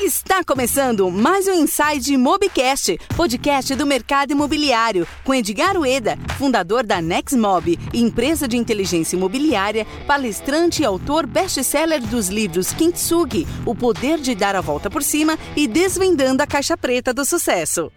Está começando mais um Inside Mobcast, podcast do mercado imobiliário, com Edgar Ueda, fundador da Nexmob, empresa de inteligência imobiliária, palestrante e autor best-seller dos livros Kintsugi, O Poder de Dar a Volta por Cima e Desvendando a Caixa Preta do Sucesso.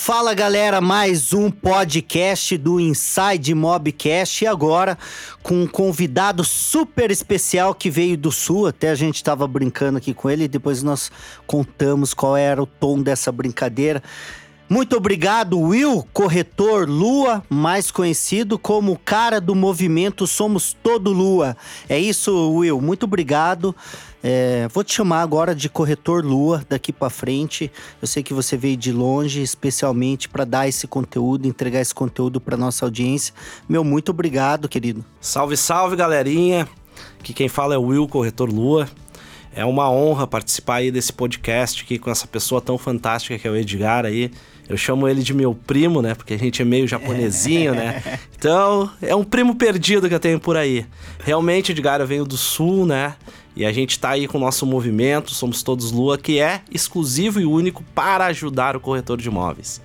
Fala galera, mais um podcast do Inside Mobcast e agora com um convidado super especial que veio do sul. Até a gente estava brincando aqui com ele depois nós contamos qual era o tom dessa brincadeira. Muito obrigado, Will, corretor Lua, mais conhecido como cara do movimento Somos Todo Lua. É isso, Will. Muito obrigado. É, vou te chamar agora de corretor Lua daqui para frente. Eu sei que você veio de longe, especialmente para dar esse conteúdo, entregar esse conteúdo para nossa audiência. Meu, muito obrigado, querido. Salve, salve, galerinha. Aqui quem fala é o Will, corretor Lua. É uma honra participar aí desse podcast aqui com essa pessoa tão fantástica que é o Edgar aí. Eu chamo ele de meu primo, né? Porque a gente é meio japonesinho, né? Então, é um primo perdido que eu tenho por aí. Realmente, Edgar, eu venho do sul, né? E a gente está aí com o nosso movimento, Somos Todos Lua, que é exclusivo e único para ajudar o corretor de imóveis.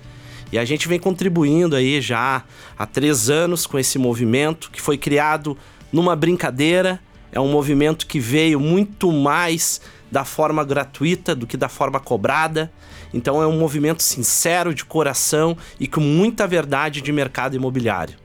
E a gente vem contribuindo aí já há três anos com esse movimento que foi criado numa brincadeira. É um movimento que veio muito mais da forma gratuita do que da forma cobrada. Então é um movimento sincero, de coração e com muita verdade de mercado imobiliário.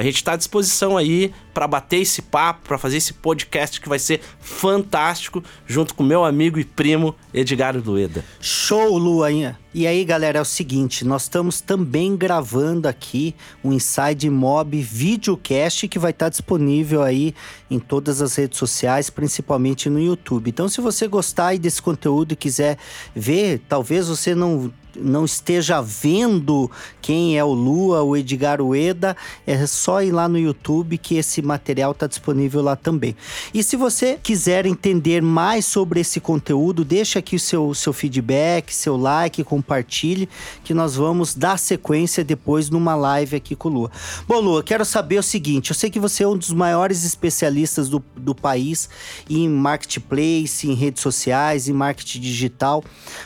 A gente está à disposição aí para bater esse papo, para fazer esse podcast que vai ser fantástico, junto com meu amigo e primo Edgar Lueda. Show, Luainha! E aí, galera, é o seguinte, nós estamos também gravando aqui um Inside Mob videocast que vai estar disponível aí em todas as redes sociais, principalmente no YouTube. Então, se você gostar desse conteúdo e quiser ver, talvez você não não esteja vendo quem é o Lua, o Edgar Ueda, é só ir lá no YouTube que esse material está disponível lá também. E se você quiser entender mais sobre esse conteúdo, deixa aqui o seu, seu feedback, seu like, compartilhe, que nós vamos dar sequência depois numa live aqui com o Lua. Bom, Lua, quero saber o seguinte: eu sei que você é um dos maiores especialistas do, do país em marketplace, em redes sociais, em marketing digital,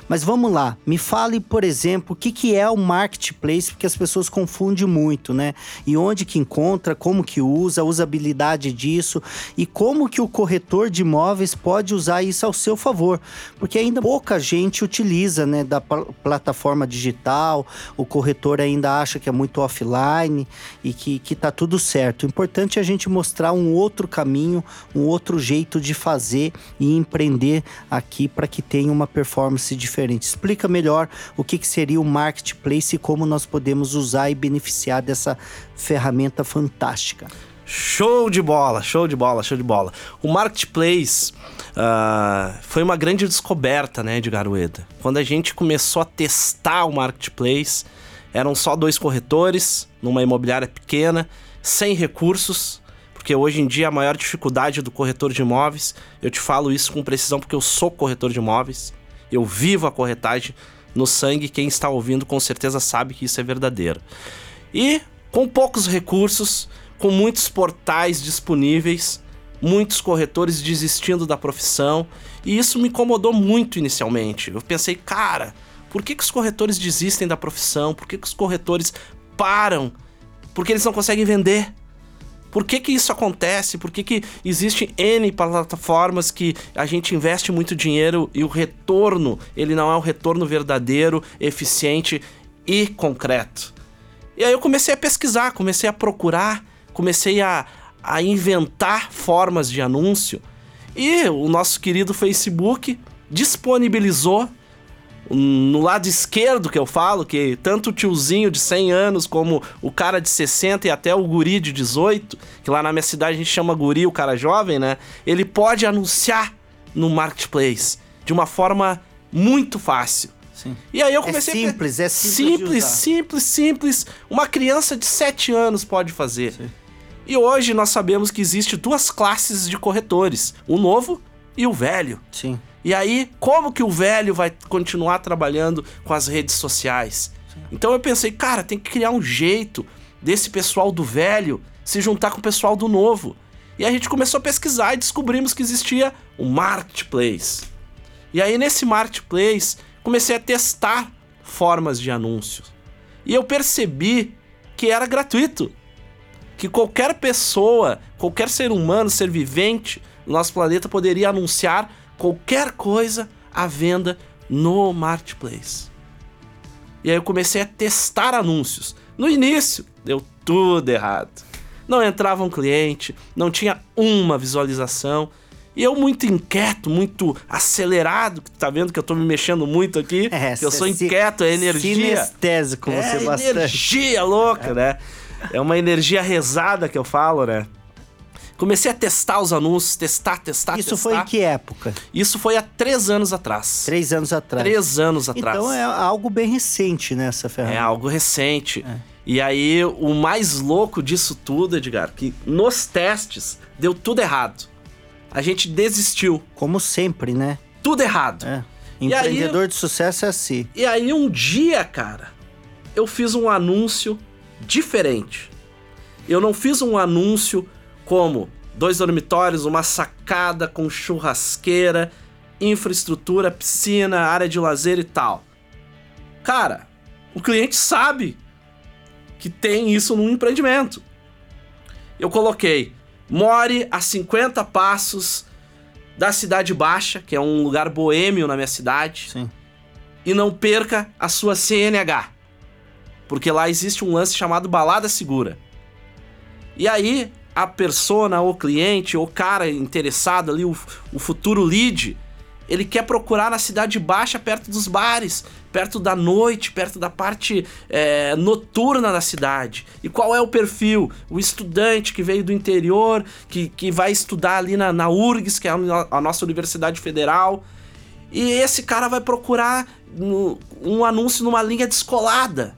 mas vamos lá, me fale por exemplo, o que, que é o marketplace, porque as pessoas confundem muito, né? E onde que encontra, como que usa, a usabilidade disso e como que o corretor de imóveis pode usar isso ao seu favor, porque ainda pouca gente utiliza, né, da pl plataforma digital, o corretor ainda acha que é muito offline e que, que tá tudo certo. O importante é a gente mostrar um outro caminho, um outro jeito de fazer e empreender aqui para que tenha uma performance diferente. Explica melhor o o que, que seria o marketplace e como nós podemos usar e beneficiar dessa ferramenta fantástica. Show de bola, show de bola, show de bola. O marketplace uh, foi uma grande descoberta, né, de Garueda. Quando a gente começou a testar o marketplace, eram só dois corretores numa imobiliária pequena, sem recursos, porque hoje em dia a maior dificuldade do corretor de imóveis, eu te falo isso com precisão porque eu sou corretor de imóveis, eu vivo a corretagem no sangue, quem está ouvindo com certeza sabe que isso é verdadeiro. E com poucos recursos, com muitos portais disponíveis, muitos corretores desistindo da profissão, e isso me incomodou muito inicialmente. Eu pensei, cara, por que, que os corretores desistem da profissão? Por que, que os corretores param? Porque eles não conseguem vender. Por que, que isso acontece? Por que, que existe N plataformas que a gente investe muito dinheiro e o retorno, ele não é um retorno verdadeiro, eficiente e concreto? E aí eu comecei a pesquisar, comecei a procurar, comecei a, a inventar formas de anúncio. E o nosso querido Facebook disponibilizou no lado esquerdo que eu falo, que tanto o tiozinho de 100 anos como o cara de 60 e até o guri de 18, que lá na minha cidade a gente chama guri, o cara jovem, né? Ele pode anunciar no marketplace de uma forma muito fácil. Sim. E aí eu é comecei é simples, a... é simples, simples, simples, simples. Uma criança de 7 anos pode fazer. Sim. E hoje nós sabemos que existe duas classes de corretores, o novo e o velho. Sim. E aí, como que o velho vai continuar trabalhando com as redes sociais? Então eu pensei, cara, tem que criar um jeito desse pessoal do velho se juntar com o pessoal do novo. E a gente começou a pesquisar e descobrimos que existia o marketplace. E aí nesse marketplace comecei a testar formas de anúncios. E eu percebi que era gratuito. Que qualquer pessoa, qualquer ser humano, ser vivente no nosso planeta poderia anunciar qualquer coisa à venda no marketplace. E aí eu comecei a testar anúncios. No início, deu tudo errado. Não entrava um cliente, não tinha uma visualização. E eu muito inquieto, muito acelerado, tá vendo que eu tô me mexendo muito aqui, É, que eu sou inquieto, é energia. Sinestésico você é bastante. energia louca, né? É uma energia rezada que eu falo, né? Comecei a testar os anúncios, testar, testar, Isso testar. foi em que época? Isso foi há três anos atrás. Três anos atrás. Três anos atrás. Então é algo bem recente nessa É ferramenta. algo recente. E aí, o mais louco disso tudo, Edgar, que nos testes deu tudo errado. A gente desistiu. Como sempre, né? Tudo errado. É. E aí- Empreendedor de sucesso é assim. E aí, um dia, cara, eu fiz um anúncio diferente. Eu não fiz um anúncio como dois dormitórios, uma sacada com churrasqueira, infraestrutura, piscina, área de lazer e tal. Cara, o cliente sabe que tem isso num empreendimento. Eu coloquei: more a 50 passos da Cidade Baixa, que é um lugar boêmio na minha cidade Sim. e não perca a sua CNH. Porque lá existe um lance chamado balada segura. E aí, a persona, o cliente, o cara interessado ali, o, o futuro lead, ele quer procurar na cidade baixa, perto dos bares, perto da noite, perto da parte é, noturna da cidade. E qual é o perfil? O estudante que veio do interior, que, que vai estudar ali na, na URGS, que é a, a nossa Universidade Federal. E esse cara vai procurar no- um anúncio numa linha descolada.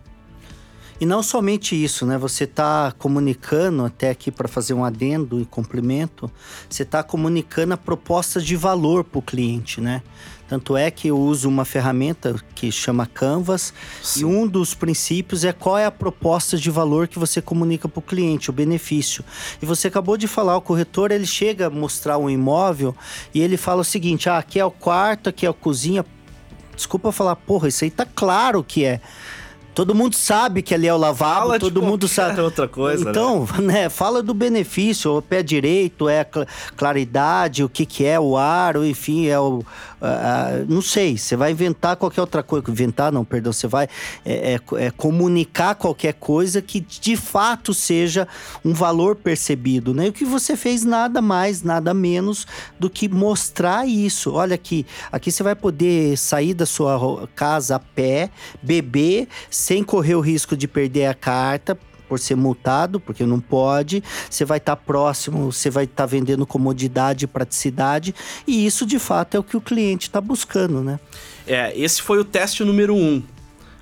E não somente isso, né? Você está comunicando, até aqui para fazer um adendo e complemento, você está comunicando a proposta de valor para o cliente, né? Tanto é que eu uso uma ferramenta que chama Canvas e um dos princípios é qual é a proposta de valor que você comunica para o cliente, o benefício. E você acabou de falar, o corretor ele chega a mostrar um imóvel e ele fala o seguinte: ah, aqui é o quarto, aqui é a cozinha. Desculpa falar, porra, isso aí tá claro que é. Todo mundo sabe que ali é o lavabo, Fala todo mundo sabe. outra coisa, né? Então, né? fala do benefício, o pé direito, é a cl- claridade, o que que é o ar, ou enfim, é o... ah, ah, não sei, você vai inventar qualquer outra coisa. Inventar não, perdão, você vai é, é, é comunicar qualquer coisa que de fato seja um valor percebido, né? E o que você fez nada mais, nada menos do que mostrar isso. Olha aqui, aqui você vai poder sair da sua casa a pé, beber, sem correr o risco de perder a carta por ser multado, porque não pode. Você vai estar próximo, você vai estar vendendo comodidade e praticidade. E isso, de fato, é o que o cliente está buscando, né? É, esse foi o teste número um.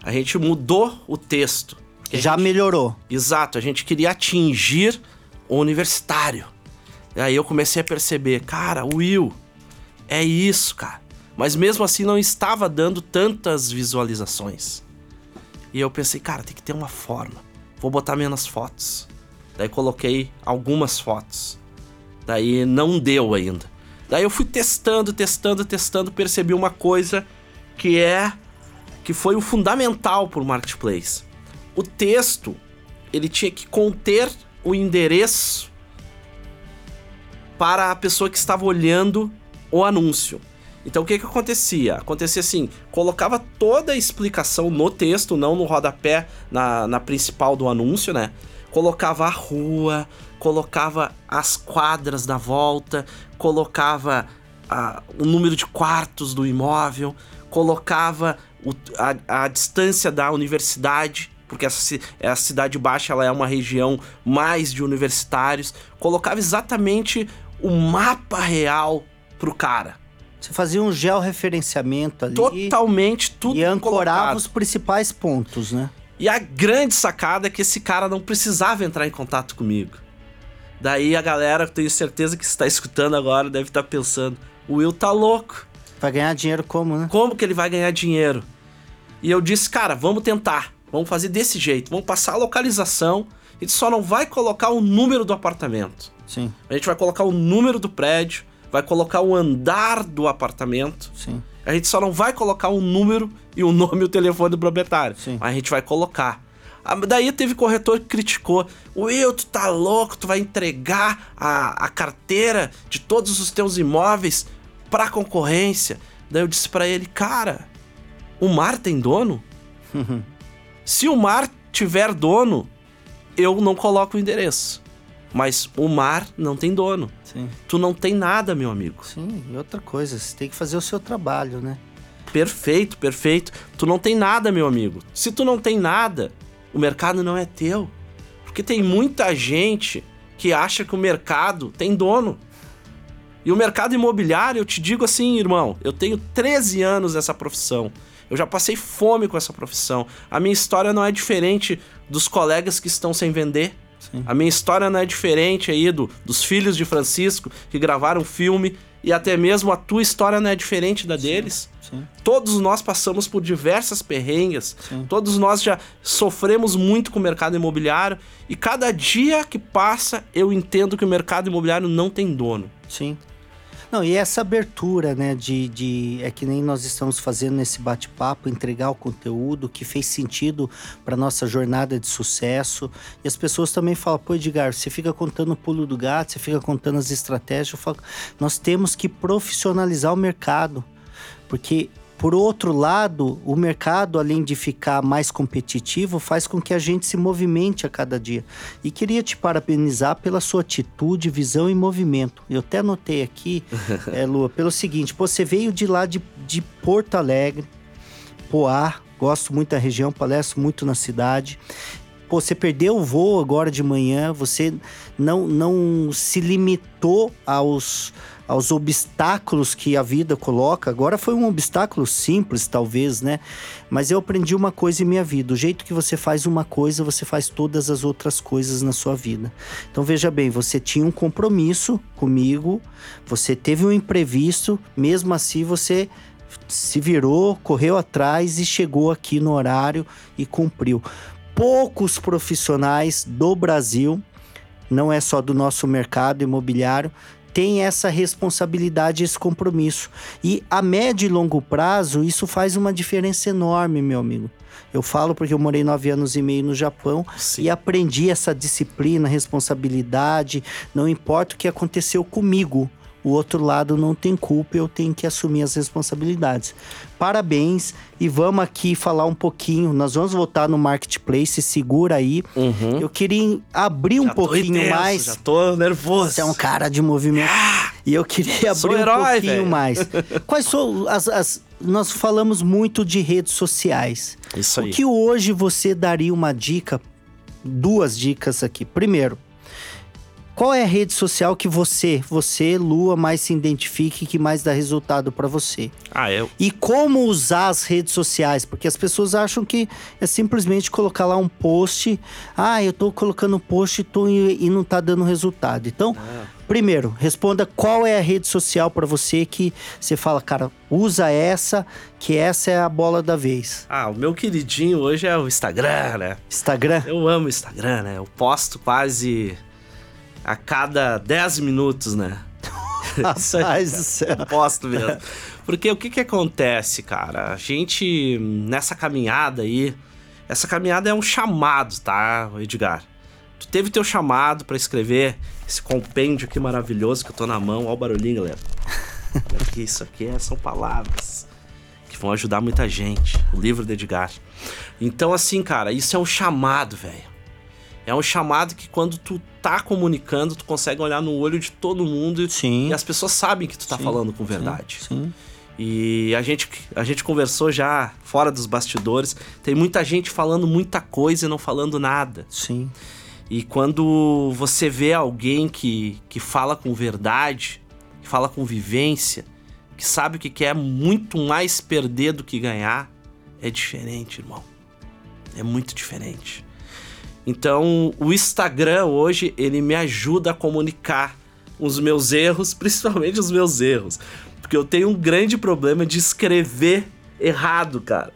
A gente mudou o texto. Já gente- melhorou. Exato, a gente queria atingir o universitário. E aí eu comecei a perceber, cara, Will, é isso, cara. Mas mesmo assim não estava dando tantas visualizações. E eu pensei, cara, tem que ter uma forma. Vou botar menos fotos. Daí coloquei algumas fotos. Daí não deu ainda. Daí eu fui testando, testando, testando, percebi uma coisa que é que foi o fundamental para o marketplace. O texto, ele tinha que conter o endereço para a pessoa que estava olhando o anúncio. Então o que que acontecia? Acontecia assim, colocava toda a explicação no texto, não no rodapé, na, na principal do anúncio, né? Colocava a rua, colocava as quadras da volta, colocava a- o número de quartos do imóvel, colocava o- a, a distância da universidade, porque essa, ci- a cidade baixa ela é uma região mais de universitários, colocava exatamente o mapa real pro cara. Você fazia um georreferenciamento ali Totalmente tudo e ancorava colocado. os principais pontos, né? E a grande sacada é que esse cara não precisava entrar em contato comigo. Daí a galera, tenho certeza que está escutando agora, deve estar pensando: o Will tá louco. Vai ganhar dinheiro como, né? Como que ele vai ganhar dinheiro? E eu disse, cara, vamos tentar. Vamos fazer desse jeito. Vamos passar a localização. A gente só não vai colocar o número do apartamento. Sim. A gente vai colocar o número do prédio, vai colocar o andar do apartamento. Sim. A gente só não vai colocar o número e o nome e o telefone do proprietário. Sim. Mas a gente vai colocar. Ah, Daí teve corretor que criticou. Will, tu tá louco, tu vai entregar a, a carteira de todos os teus imóveis pra concorrência. Daí eu disse pra ele, cara, o mar tem dono? Se o mar tiver dono, eu não coloco o endereço. Mas o mar não tem dono. Sim. Tu não tem nada, meu amigo. Sim, e outra coisa, você tem que fazer o seu trabalho, né? Perfeito, perfeito. Tu não tem nada, meu amigo. Se tu não tem nada, o mercado não é teu. Porque tem muita gente que acha que o mercado tem dono. E o mercado imobiliário, eu te digo assim, irmão, eu tenho 13 anos nessa profissão. Eu já passei fome com essa profissão. A minha história não é diferente dos colegas que estão sem vender. Sim. A minha história não é diferente aí do, dos filhos de Francisco que gravaram filme. E até mesmo a tua história não é diferente da deles. Sim. Todos nós passamos por diversas perrengas, Sim. todos nós já sofremos muito com o mercado imobiliário e cada dia que passa eu entendo que o mercado imobiliário não tem dono. Sim. Não, e essa abertura, né, de, de é que nem nós estamos fazendo nesse bate-papo, entregar o conteúdo que fez sentido para nossa jornada de sucesso. E as pessoas também falam, pô, Edgar, você fica contando o pulo do gato, você fica contando as estratégias. Eu falo, nós temos que profissionalizar o mercado. Porque, por outro lado, o mercado, além de ficar mais competitivo, faz com que a gente se movimente a cada dia. E queria te parabenizar pela sua atitude, visão e movimento. Eu até anotei aqui, é, Lua, pelo seguinte: você veio de lá de, de Porto Alegre, Poá, gosto muito da região, palestro muito na cidade. Pô, você perdeu o voo agora de manhã, você não, não se limitou aos, aos obstáculos que a vida coloca. Agora foi um obstáculo simples, talvez, né? Mas eu aprendi uma coisa em minha vida: o jeito que você faz uma coisa, você faz todas as outras coisas na sua vida. Então veja bem, você tinha um compromisso comigo, você teve um imprevisto, mesmo assim você se virou, correu atrás e chegou aqui no horário e cumpriu. Poucos profissionais do Brasil, não é só do nosso mercado imobiliário, têm essa responsabilidade, esse compromisso. E a médio e longo prazo, isso faz uma diferença enorme, meu amigo. Eu falo porque eu morei nove anos e meio no Japão Sim. e aprendi essa disciplina, responsabilidade. Não importa o que aconteceu comigo, o outro lado não tem culpa, eu tenho que assumir as responsabilidades. Parabéns e vamos aqui falar um pouquinho. Nós vamos voltar no marketplace, segura aí. Uhum. Eu queria abrir um Já pouquinho intenso, mais. Já tô nervoso. Você é um cara de movimento. E eu queria abrir um herói, pouquinho velho. mais. Quais são as, as- Nós falamos muito de redes sociais. Isso aí. O que hoje você daria uma dica? Duas dicas aqui. Primeiro, qual é a rede social que você, você, Lua, mais se identifique, que mais dá resultado para você? Ah, eu. E como usar as redes sociais? Porque as pessoas acham que é simplesmente colocar lá um post. Ah, eu tô colocando um post e, tô, e não tá dando resultado. Então, primeiro, responda qual é a rede social para você que você fala, cara, usa essa, que essa é a bola da vez. Ah, o meu queridinho hoje é o Instagram, né? Instagram? Eu amo o Instagram, né? Eu posto quase a cada 10 minutos, né? Isso aí, do céu. Mesmo. Porque o que que acontece, cara? A gente, nessa caminhada aí, essa caminhada é um chamado, tá, Edgar? Tu teve teu chamado pra escrever esse compêndio aqui maravilhoso que eu tô na mão. Olha o barulhinho, galera. Aqui, isso aqui é- são palavras que vão ajudar muita gente. O livro do Edgar. Então, assim, cara, isso é um chamado, velho. É um chamado que quando tu tá comunicando, tu consegue olhar no olho de todo mundo e- Sim. e as pessoas sabem que tu tá Sim, falando com verdade. Sim. E a gente, a gente conversou já fora dos bastidores. Tem muita gente falando muita coisa e não falando nada. Sim. E quando você vê alguém que, que fala com verdade, que fala com vivência, que sabe o que quer muito mais perder do que ganhar, é diferente, irmão. É muito diferente. Então, o Instagram hoje, ele me ajuda a comunicar os meus erros, principalmente os meus erros. Porque eu tenho um grande problema de escrever errado, cara.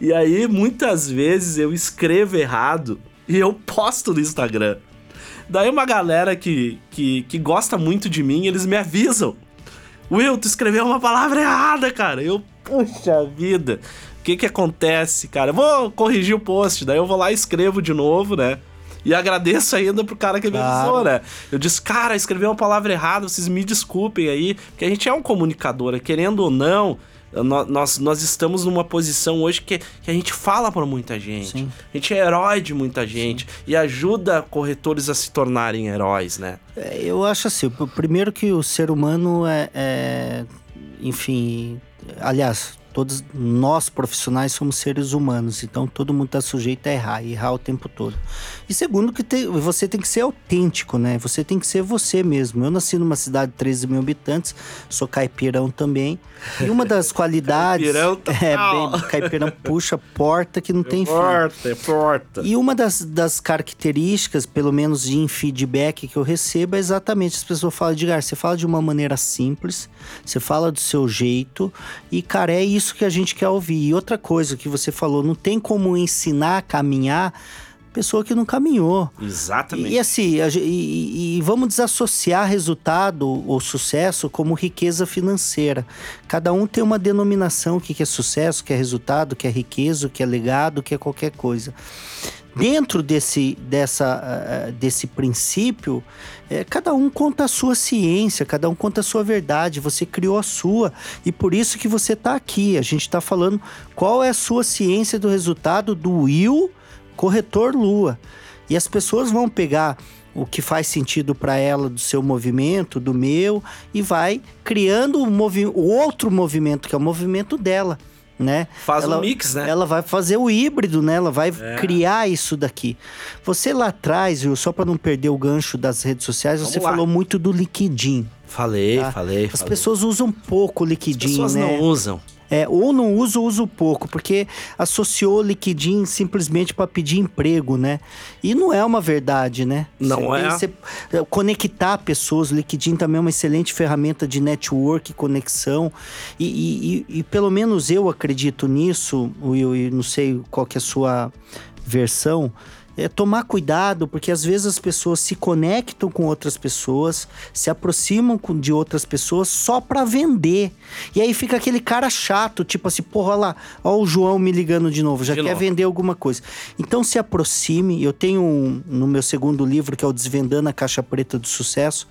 E aí, muitas vezes eu escrevo errado e eu posto no Instagram. Daí uma galera que, que, que gosta muito de mim, eles me avisam. Will, tu escreveu uma palavra errada, cara. Eu, puxa vida. O que que acontece, cara? Eu vou corrigir o post, daí eu vou lá e escrevo de novo, né? E agradeço ainda pro cara que me Claro. avisou, né? Eu disse, cara, escrevi uma palavra errada, vocês me desculpem aí, porque a gente é um comunicador, querendo ou não, nó- nós, nós estamos numa posição hoje que, que a gente fala pra muita gente. Sim. A gente é herói de muita gente e ajuda corretores a se tornarem heróis, né? É, Eu acho assim, primeiro que o ser humano é, é, enfim, aliás, todos nós profissionais somos seres humanos, então todo mundo está sujeito a errar, e errar o tempo todo. E segundo que tem- você tem que ser autêntico, né? Você tem que ser você mesmo. Eu nasci numa cidade de 13 mil habitantes, sou caipirão também, e uma das qualidades Caipirão é total. bem, caipirão puxa porta que não tem fim. Porta, é porta. E uma das, das características, pelo menos de feedback que eu recebo, é exatamente as pessoas falam, Edgar, você fala de uma maneira simples, você fala do seu jeito, e, cara, é isso que a gente quer ouvir. E outra coisa que você falou, não tem como ensinar a caminhar pessoa que não caminhou. Exatamente. E assim, a e, e- vamos desassociar resultado ou sucesso como riqueza financeira. Cada um tem uma denominação, o que é sucesso, o que é resultado, o que é riqueza, o que é legado, o que é qualquer coisa. Dentro desse, dessa, ah, desse princípio, eh, cada um conta a sua ciência, cada um conta a sua verdade, você criou a sua. E por isso que você está aqui. A gente está falando qual é a sua ciência do resultado do Will corretor Lua. E as pessoas vão pegar o que faz sentido para ela do seu movimento, do meu, e vai criando o, movi o outro movimento, que é o movimento dela, né? Faz ela, um mix, né? Ela vai fazer o híbrido, né? Ela vai É. criar isso daqui. Você lá atrás, viu, só para não perder o gancho das redes sociais, Vamos você lá. falou muito do liquidinho. Falei, tá? falei, As falei. pessoas usam pouco o As liquidinho, pessoas né? não usam. É, ou não usa ou usa pouco, porque associou liquidinho simplesmente para pedir emprego, né? E não é uma verdade, né? Não Você- é. você- é, conectar pessoas, o LinkedIn também é uma excelente ferramenta de network, conexão. E, e- e- e pelo menos eu acredito nisso, Will, e não sei qual que é a sua versão. É tomar cuidado, porque às vezes as pessoas se conectam com outras pessoas, se aproximam com- de outras pessoas só pra vender. E aí fica aquele cara chato, tipo assim, porra, olha lá, ó o João me ligando de novo, já De quer novo. vender alguma coisa. Então se aproxime. Eu tenho um, no meu segundo livro, que é o Desvendando a Caixa Preta do Sucesso.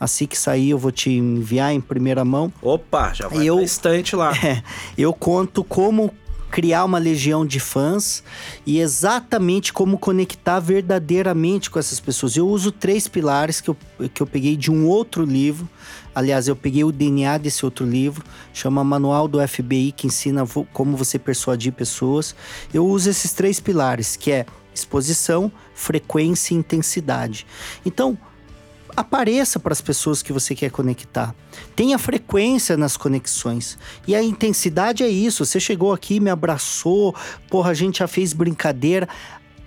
Assim que sair, eu vou te enviar em primeira mão. Opa, já vai Eu- eu... estante lá. É, eu conto como criar uma legião de fãs e exatamente como conectar verdadeiramente com essas pessoas. Eu uso três pilares que eu, que eu peguei de um outro livro. Aliás, eu peguei o DNA desse outro livro, chama Manual do FBI, que ensina como você persuadir pessoas. Eu uso esses três pilares, que é exposição, frequência e intensidade. Então, apareça para as pessoas que você quer conectar. Tenha frequência nas conexões. E a intensidade é isso. Você chegou aqui, me abraçou, porra, a gente já fez brincadeira.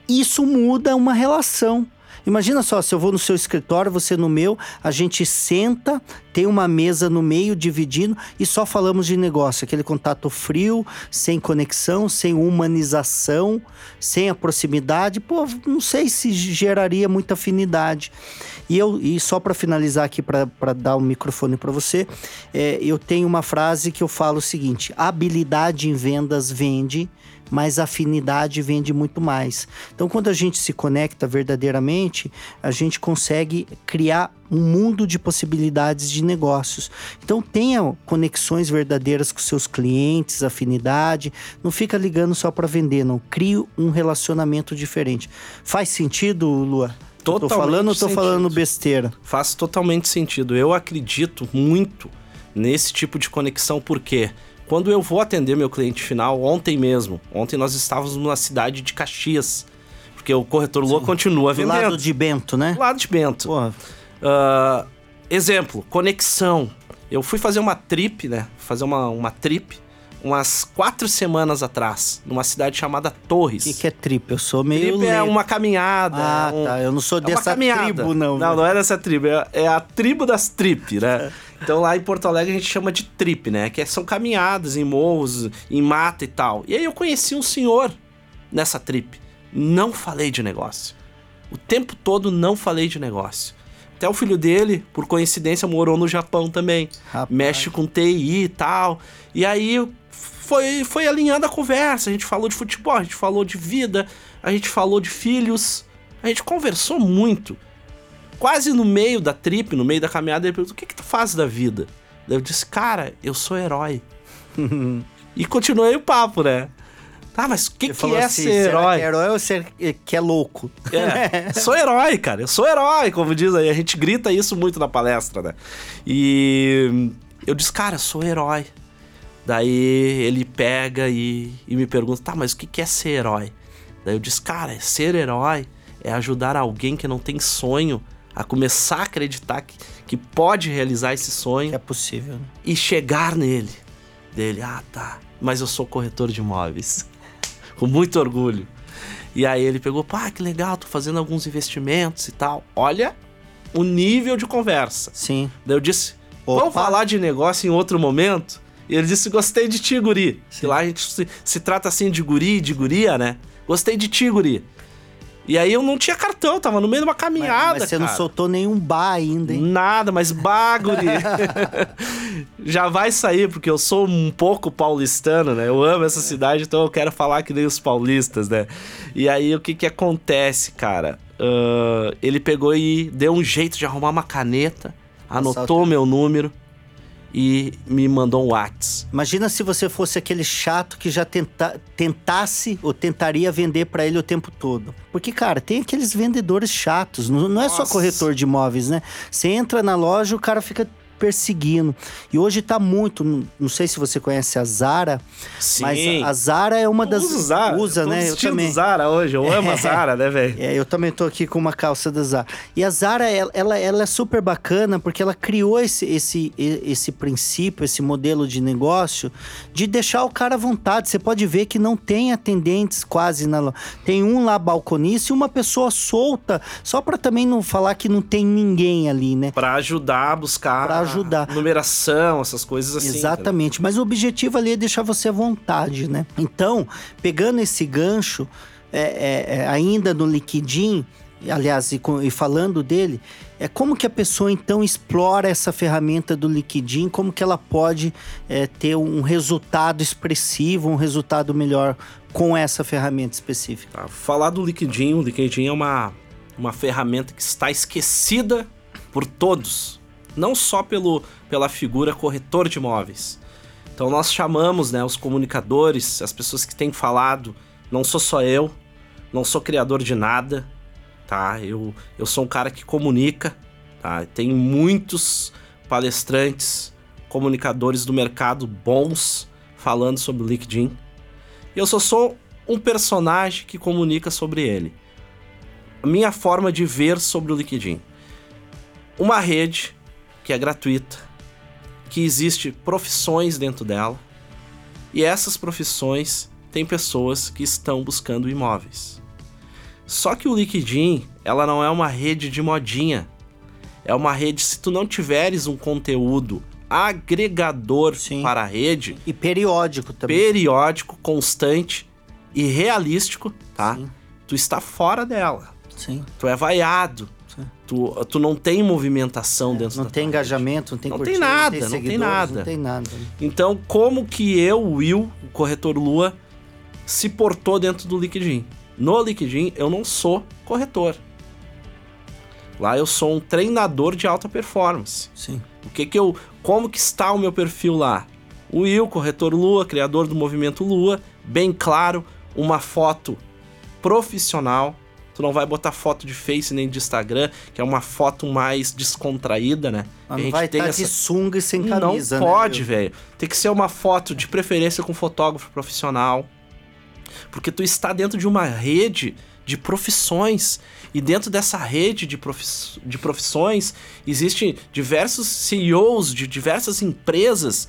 Isso muda uma relação. Imagina só, se eu vou no seu escritório, você no meu, a gente senta, tem uma mesa no meio dividindo e só falamos de negócio. Aquele contato frio, sem conexão, sem humanização, sem a proximidade. Pô, não sei se geraria muita afinidade. E, eu, e só para finalizar aqui, para dar o microfone para você, é, eu tenho uma frase que eu falo o seguinte: habilidade em vendas vende, mas afinidade vende muito mais. Então, quando a gente se conecta verdadeiramente, a gente consegue criar um mundo de possibilidades de negócios. Então, tenha conexões verdadeiras com seus clientes, afinidade. Não fica ligando só para vender, não. Crie um relacionamento diferente. Faz sentido, Lua? Eu tô Totalmente falando ou tô sentido. falando besteira? Faz totalmente sentido. Eu acredito muito nesse tipo de conexão, porque quando eu vou atender meu cliente final, ontem mesmo, ontem nós estávamos numa cidade de Caxias, porque o corretor Lua continua Do vendendo. lado de Bento, né? Do lado de Bento. Ah, exemplo, conexão. Eu fui fazer uma trip, né? Fazer uma, uma trip umas quatro semanas atrás, numa cidade chamada o Torres. que, que é trip? Eu sou meio. Trip é leigo. uma caminhada. Ah, um- tá. Eu não sou é dessa tribo, não. Não, não é dessa tribo. É, é a tribo das trip, né? Então lá em Porto Alegre a gente chama de trip, né? Que são caminhadas em morros, em mata e tal. E aí eu conheci um senhor nessa trip. Não falei de negócio. O tempo todo não falei de negócio. Até o filho dele, por coincidência, morou no Japão também. Rapaz. Mexe com TI e tal. E aí foi, foi alinhando a conversa. A gente falou de futebol, a gente falou de vida, a gente falou de filhos. A gente conversou muito. Quase no meio da trip, no meio da caminhada, ele perguntou: o que, que tu faz da vida? Daí eu disse, cara, eu sou herói. e continuei o papo, né? Tá, mas o que, que é assim, ser herói? Que é herói ou ser que é louco? É, sou herói, cara. Eu sou herói, como diz aí. A gente grita isso muito na palestra, né? E eu disse, cara, sou herói. Daí ele pega e, e me pergunta, tá, mas o que, é ser herói? Daí eu disse, cara, ser herói é ajudar alguém que não tem sonho a começar a acreditar que, que pode realizar esse sonho Que é possível. Né? e chegar nele. Dele, ah, tá, mas eu sou corretor de imóveis. Com muito orgulho. E aí ele pegou, pá, que legal, tô fazendo alguns investimentos e tal. Olha o nível de conversa. Sim. Daí eu disse, Opa. vamos falar de negócio em outro momento? E ele disse, gostei de ti, guri. Que lá a gente se, se trata assim de guri, de guria, né? Gostei de ti, guri. E aí eu não tinha cartão, tava no meio de uma Mas, caminhada, mas você não cara. soltou nenhum bar ainda, hein? Nada, mas bagulho. Já vai sair, porque eu sou um pouco paulistano, né? Eu amo essa cidade, então eu quero falar que nem os paulistas, né? E aí o que que acontece, cara? Ah, ele pegou e deu um jeito de arrumar uma caneta, anotou Assalto. meu número e me mandou um WhatsApp. Imagina se você fosse aquele chato que já tenta, tentasse ou tentaria vender pra ele o tempo todo. Porque, cara, tem aqueles vendedores chatos. Não, não é só corretor de imóveis, né? Você entra na loja, o cara fica perseguindo. E hoje tá muito. Não, sei se você conhece a Zara, Sim. mas a, Zara é uma das. Usa Zara. Usa, Tô né? Eu também. Zara hoje, eu amo a Zara, né, velho? É, eu também tô aqui com uma calça da Zara. E a Zara, ela, ela, ela é super bacana porque ela criou esse, esse, esse princípio, esse modelo de negócio de deixar o cara à vontade. Você pode ver que não tem atendentes quase na. Tem um lá balconista e uma pessoa solta, só para também não falar que não tem ninguém ali, né? Pra ajudar a buscar Pra ajudar. numeração, essas coisas assim. Exatamente, mas o objetivo ali é deixar você à vontade, né? Então, pegando esse gancho, é, é, é, ainda no Liquidin, e, aliás, e, com- e falando dele, é como que a pessoa então explora essa ferramenta do Liquidin, como que ela pode é, ter um resultado expressivo, um resultado melhor com essa ferramenta específica. Tá, falar do LinkedIn, o LinkedIn é uma, uma ferramenta que está esquecida por todos, não só pelo, pela figura corretor de imóveis. Então nós chamamos né, os comunicadores, as pessoas que têm falado, não sou só eu, não sou criador de nada, tá? Eu, eu sou um cara que comunica, tá? Tem muitos palestrantes, comunicadores do mercado bons falando sobre o LinkedIn. E eu só sou um personagem que comunica sobre ele. A minha forma de ver sobre o LinkedIn. Uma rede que é gratuita, que existe profissões dentro dela, e essas profissões têm pessoas que estão buscando imóveis. Só que o LinkedIn, ela não é uma rede de modinha. É uma rede, se tu não tiveres um conteúdo agregador Sim. para a rede, E periódico também. periódico, constante e realístico, tá? Sim. Tu está fora dela. Sim. Tu é vaiado. Tu, tu não tem movimentação dentro Não da tem engajamento, não tem Não tem nada, não tem seguidores, nada. Não tem nada. rede. Então, como que eu, Will, o corretor Lua, se portou dentro do LinkedIn? No LinkedIn, eu não sou corretor. Lá eu sou um treinador de alta performance. Sim. O que que eu, como que está o meu perfil lá? O Will, corretor Lua, criador do movimento Lua, bem claro, uma foto profissional. Tu não vai botar foto de Face nem de Instagram, que é uma foto mais descontraída, né? Mas A não gente vai tem estar essa- de sunga e sem camisa, não né, pode, velho. Tem que ser uma foto de preferência com fotógrafo profissional. Porque tu está dentro de uma rede de profissões. E dentro dessa rede de, profis- de profissões, existem diversos CEOs de diversas empresas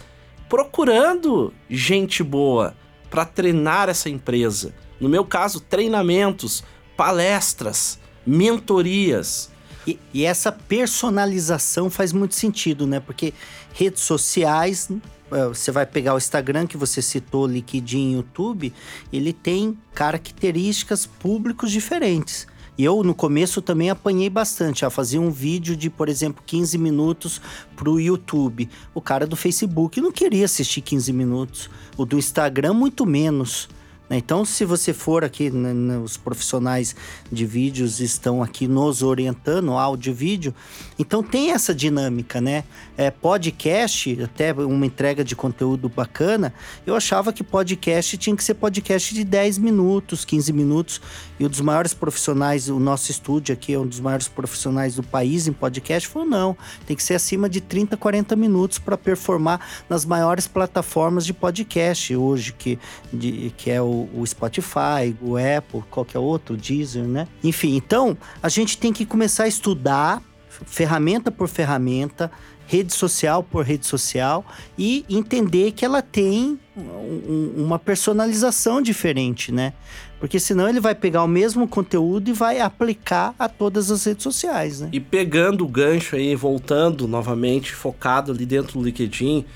procurando gente boa para treinar essa empresa. No meu caso, treinamentos, palestras, mentorias. E, e essa personalização faz muito sentido, né? Porque redes sociais, eh, você vai pegar o Instagram que você citou, LinkedIn, YouTube, ele tem características públicos diferentes. E eu, no começo, também apanhei bastante. Já fazia um vídeo de, por exemplo, 15 minutos pro YouTube. O cara do Facebook não queria assistir 15 minutos. O do Instagram, muito menos. Né? Então, se você for aqui, né, né, os profissionais de vídeos estão aqui nos orientando, áudio e vídeo, então tem essa dinâmica, né? É, podcast, até uma entrega de conteúdo bacana, eu achava que podcast tinha que ser podcast de 10 minutos, 15 minutos, e um dos maiores profissionais, o nosso estúdio aqui é um dos maiores profissionais do país em podcast, falou: não, tem que ser acima de 30, 40 minutos para performar nas maiores plataformas de podcast hoje, que, de, que é o o, Spotify, o Apple, qualquer outro, Deezer, né? Enfim, então a gente tem que começar a estudar ferramenta por ferramenta, rede social por rede social e entender que ela tem um, uma personalização diferente, né? Porque senão ele vai pegar o mesmo conteúdo e vai aplicar a todas as redes sociais, né? E pegando o gancho aí, voltando novamente, focado ali dentro do LinkedIn,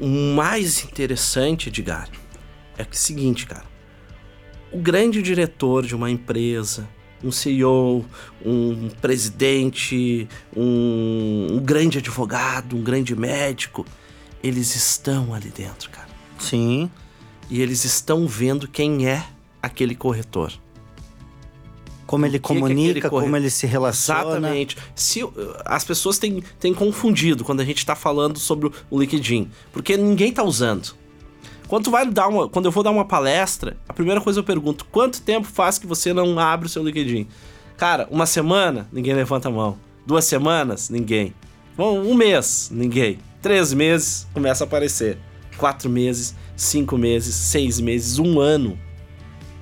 o mais interessante, Edgar, é é o seguinte, cara o grande diretor de uma empresa, um CEO, um presidente, um, um, grande advogado, um grande médico, eles estão ali dentro, cara. Sim. E eles estão vendo quem é aquele corretor. Como ele comunica, como ele se relaciona. Exatamente. Se, as pessoas têm, têm confundido quando a gente está falando sobre o LinkedIn, porque ninguém está usando. Quando, vai dar uma, quando eu vou dar uma palestra, a primeira coisa eu pergunto: quanto tempo faz que você não abre o seu LinkedIn? Cara, uma semana? Ninguém levanta a mão. Duas semanas? Ninguém. Bom, um mês? Ninguém. Três meses? Começa a aparecer. Quatro meses, cinco meses, seis meses, um ano.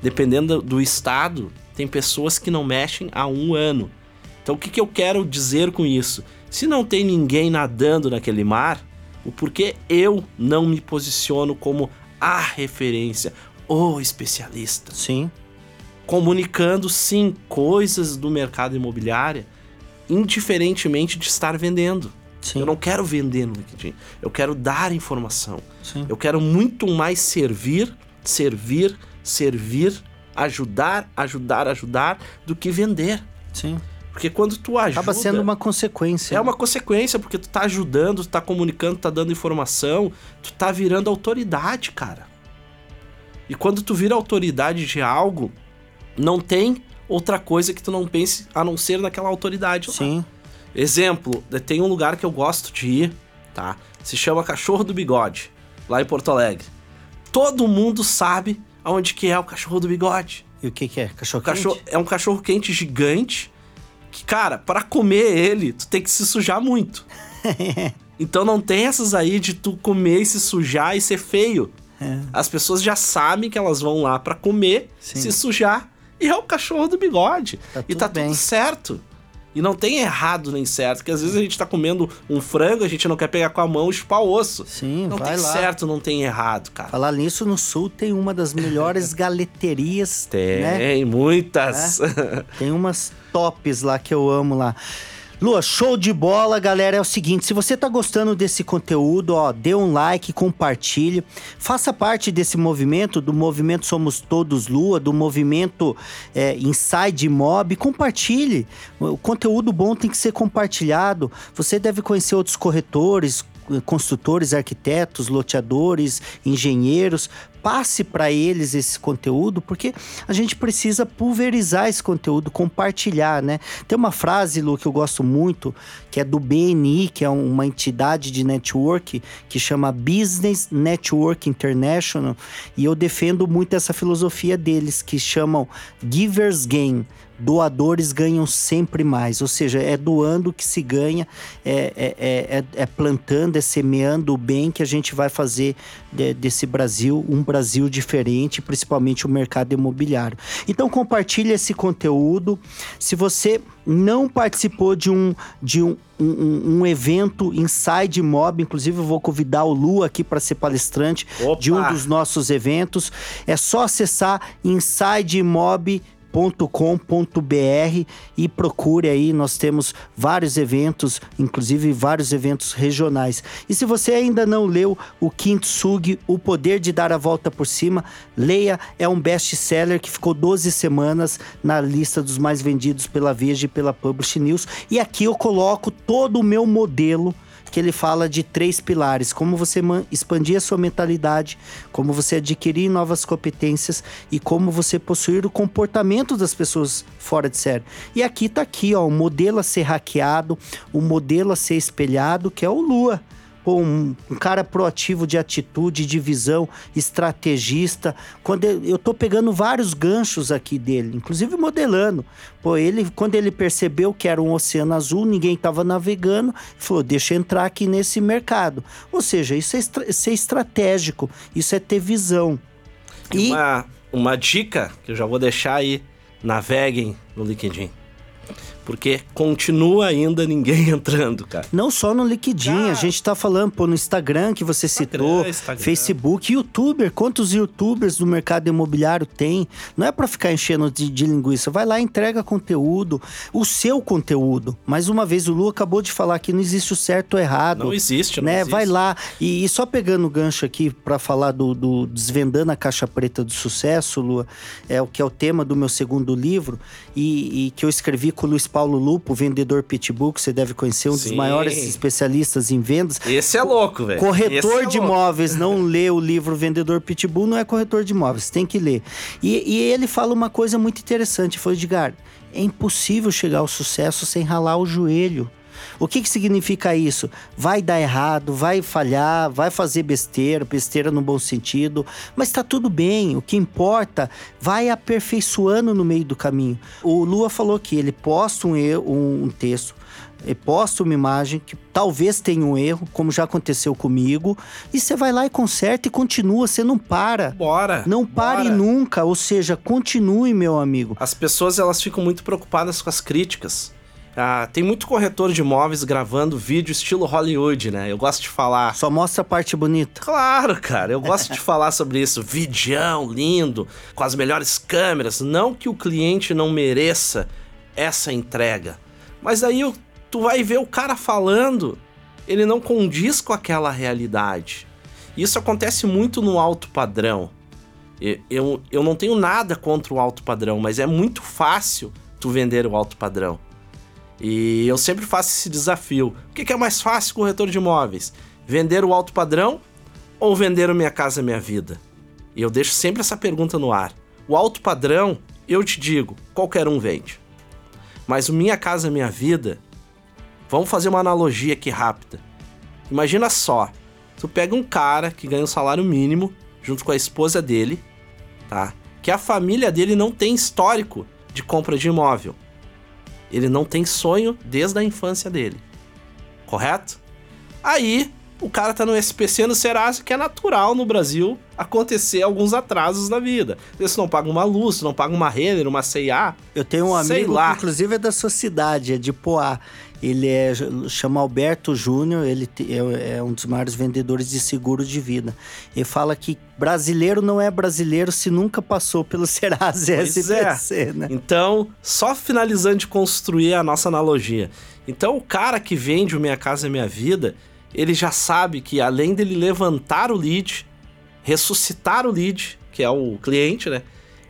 Dependendo do estado, tem pessoas que não mexem há um ano. Então o que, que eu quero dizer com isso? Se não tem ninguém nadando naquele mar, o porquê eu não me posiciono como a referência, o especialista. Sim. Comunicando, sim, coisas do mercado imobiliário, indiferentemente de estar vendendo. Sim. Eu não quero vender no LinkedIn. Eu quero dar informação. Sim. Eu quero muito mais servir, servir, servir, ajudar, ajudar, ajudar, do que vender. Sim. Porque quando tu ajuda. Acaba sendo uma consequência. É uma consequência, porque tu tá ajudando, tu tá comunicando, tu tá dando informação, tu tá virando autoridade, cara. E quando tu vira autoridade de algo, não tem outra coisa que tu não pense a não ser naquela autoridade. Lá. Sim. Exemplo, tem um lugar que eu gosto de ir, tá? Se chama Cachorro do Bigode, lá em Porto Alegre. Todo mundo sabe aonde que é o Cachorro do Bigode. E o que, que é? Cachorro, cachorro quente? É um cachorro quente gigante que, cara, para comer ele, tu tem que se sujar muito. então não tem essas aí de tu comer e se sujar e ser feio. É. As pessoas já sabem que elas vão lá para comer, Sim. se sujar, e é o cachorro do bigode. Tá e tá bem. tudo certo. E não tem errado nem certo, porque às vezes a gente tá comendo um frango, a gente não quer pegar com a mão e chupar osso. Sim, não vai tem lá. certo, não tem errado, cara. Falar nisso, no sul tem uma das melhores galeterias. Tem, né? muitas. É? Tem umas tops lá que eu amo lá. Lua, show de bola, galera. É o seguinte, se você tá gostando desse conteúdo, ó, dê um like, compartilhe. Faça parte desse movimento, do movimento Somos Todos Lua, do movimento é, Inside Mob. Compartilhe. O conteúdo bom tem que ser compartilhado. Você deve conhecer outros corretores, construtores, arquitetos, loteadores, engenheiros, passe para eles esse conteúdo, porque a gente precisa pulverizar esse conteúdo, compartilhar, né? Tem uma frase, Lu, que eu gosto muito, que é do BNI, que é uma entidade de network que chama Business Network International, e eu defendo muito essa filosofia deles, que chamam Givers Gain doadores ganham sempre mais, ou seja, é doando que se ganha, é, é, é, é plantando, é semeando o bem que a gente vai fazer de, desse Brasil um Brasil diferente, principalmente o mercado imobiliário. Então compartilhe esse conteúdo. Se você não participou de um, de um, um, um, evento Inside Mob, inclusive eu vou convidar o Lu aqui para ser palestrante Opa. de um dos nossos eventos. É só acessar Inside Mob www.quintosug.com.br e procure aí, nós temos vários eventos, inclusive vários eventos regionais. E se você ainda não leu o Quinto Sug, O Poder de Dar a Volta por Cima, leia, é um best-seller que ficou 12 semanas na lista dos mais vendidos pela Veja e pela Publish News. E aqui eu coloco todo o meu modelo que ele fala de três pilares: como você expandir a sua mentalidade, como você adquirir novas competências e como você possuir o comportamento das pessoas fora de série. E aqui tá aqui, ó, o modelo a ser hackeado, o modelo a ser espelhado, que é o Lua pô, um, um, cara proativo de atitude, de visão, estrategista. Quando eu, eu tô pegando vários ganchos aqui dele, inclusive modelando. Pô, ele, quando ele percebeu que era um oceano azul, ninguém estava navegando, falou: deixa eu entrar aqui nesse mercado. Ou seja, isso é, isso é estratégico, isso é ter visão. E uma, uma dica que eu já vou deixar aí: naveguem no LinkedIn. Porque continua ainda ninguém entrando, cara. Não só no Liquidinho, cara... a gente tá falando pô, no Instagram que você Instagram, citou, Instagram. Facebook, YouTuber. Quantos YouTubers do mercado imobiliário tem? Não é para ficar enchendo de, de, linguiça. Vai lá, entrega conteúdo, o seu conteúdo. Mais uma vez, o Lu acabou de falar que não existe o certo ou errado. Não existe, não né? Existe. Vai lá. E, e só pegando o gancho aqui para falar do, do Desvendando a Caixa Preta do Sucesso, Lu, é o que é o tema do meu segundo livro, e, e que eu escrevi com o Luiz Paulo Lupo, vendedor Pitbull, que você deve conhecer, um Sim. dos maiores especialistas em vendas. Esse é louco, velho. Corretor é de louco. imóveis não lê o livro Vendedor Pitbull, não é corretor de imóveis, tem que ler. E, e ele fala uma coisa muito interessante, foi Edgar, é impossível chegar ao sucesso sem ralar o joelho. O que, que significa isso? Vai dar errado, vai falhar, vai fazer besteira, besteira no bom sentido, mas está tudo bem. O que importa, vai aperfeiçoando no meio do caminho. O Lua falou que ele posta um, um, um texto, posta uma imagem que talvez tenha um erro, como já aconteceu comigo, e você vai lá e conserta e continua, você não para. Bora. Não pare bora. nunca, ou seja, continue, meu amigo. As pessoas elas ficam muito preocupadas com as críticas. Ah, tem muito corretor de imóveis gravando vídeo estilo Hollywood, né? Eu gosto de falar. Só mostra a parte bonita. Claro, cara. Eu gosto de falar sobre isso. Vidião, lindo, com as melhores câmeras. Não que o cliente não mereça essa entrega. Mas aí tu vai ver o cara falando, ele não condiz com aquela realidade. Isso acontece muito no alto padrão. Eu, eu não tenho nada contra o alto padrão, mas é muito fácil tu vender o alto padrão. E eu sempre faço esse desafio. O que é mais fácil corretor de imóveis? Vender o alto padrão ou vender o Minha Casa Minha Vida? E eu deixo sempre essa pergunta no ar. O alto padrão, eu te digo, qualquer um vende. Mas o Minha Casa Minha Vida, vamos fazer uma analogia aqui rápida. Imagina só, tu pega um cara que ganha um salário mínimo junto com a esposa dele, tá? Que a família dele não tem histórico de compra de imóvel. Ele não tem sonho desde a infância dele. Correto? Aí, o cara tá no SPC no Serasa, que é natural no Brasil acontecer alguns atrasos na vida. Você não paga uma luz, não paga uma Renner, uma C&A. Eu tenho um amigo que inclusive é da sua cidade, é de Poá. Ele é, chama Alberto Júnior, ele é, é, um dos maiores vendedores de seguro de vida. Ele fala que brasileiro não é brasileiro se nunca passou pelo Serasa SPC, é. né? Então, só finalizando de construir a nossa analogia. Então, o cara que vende o Minha Casa Minha Vida, ele já sabe que além dele levantar o lead, ressuscitar o lead, que é o cliente, né?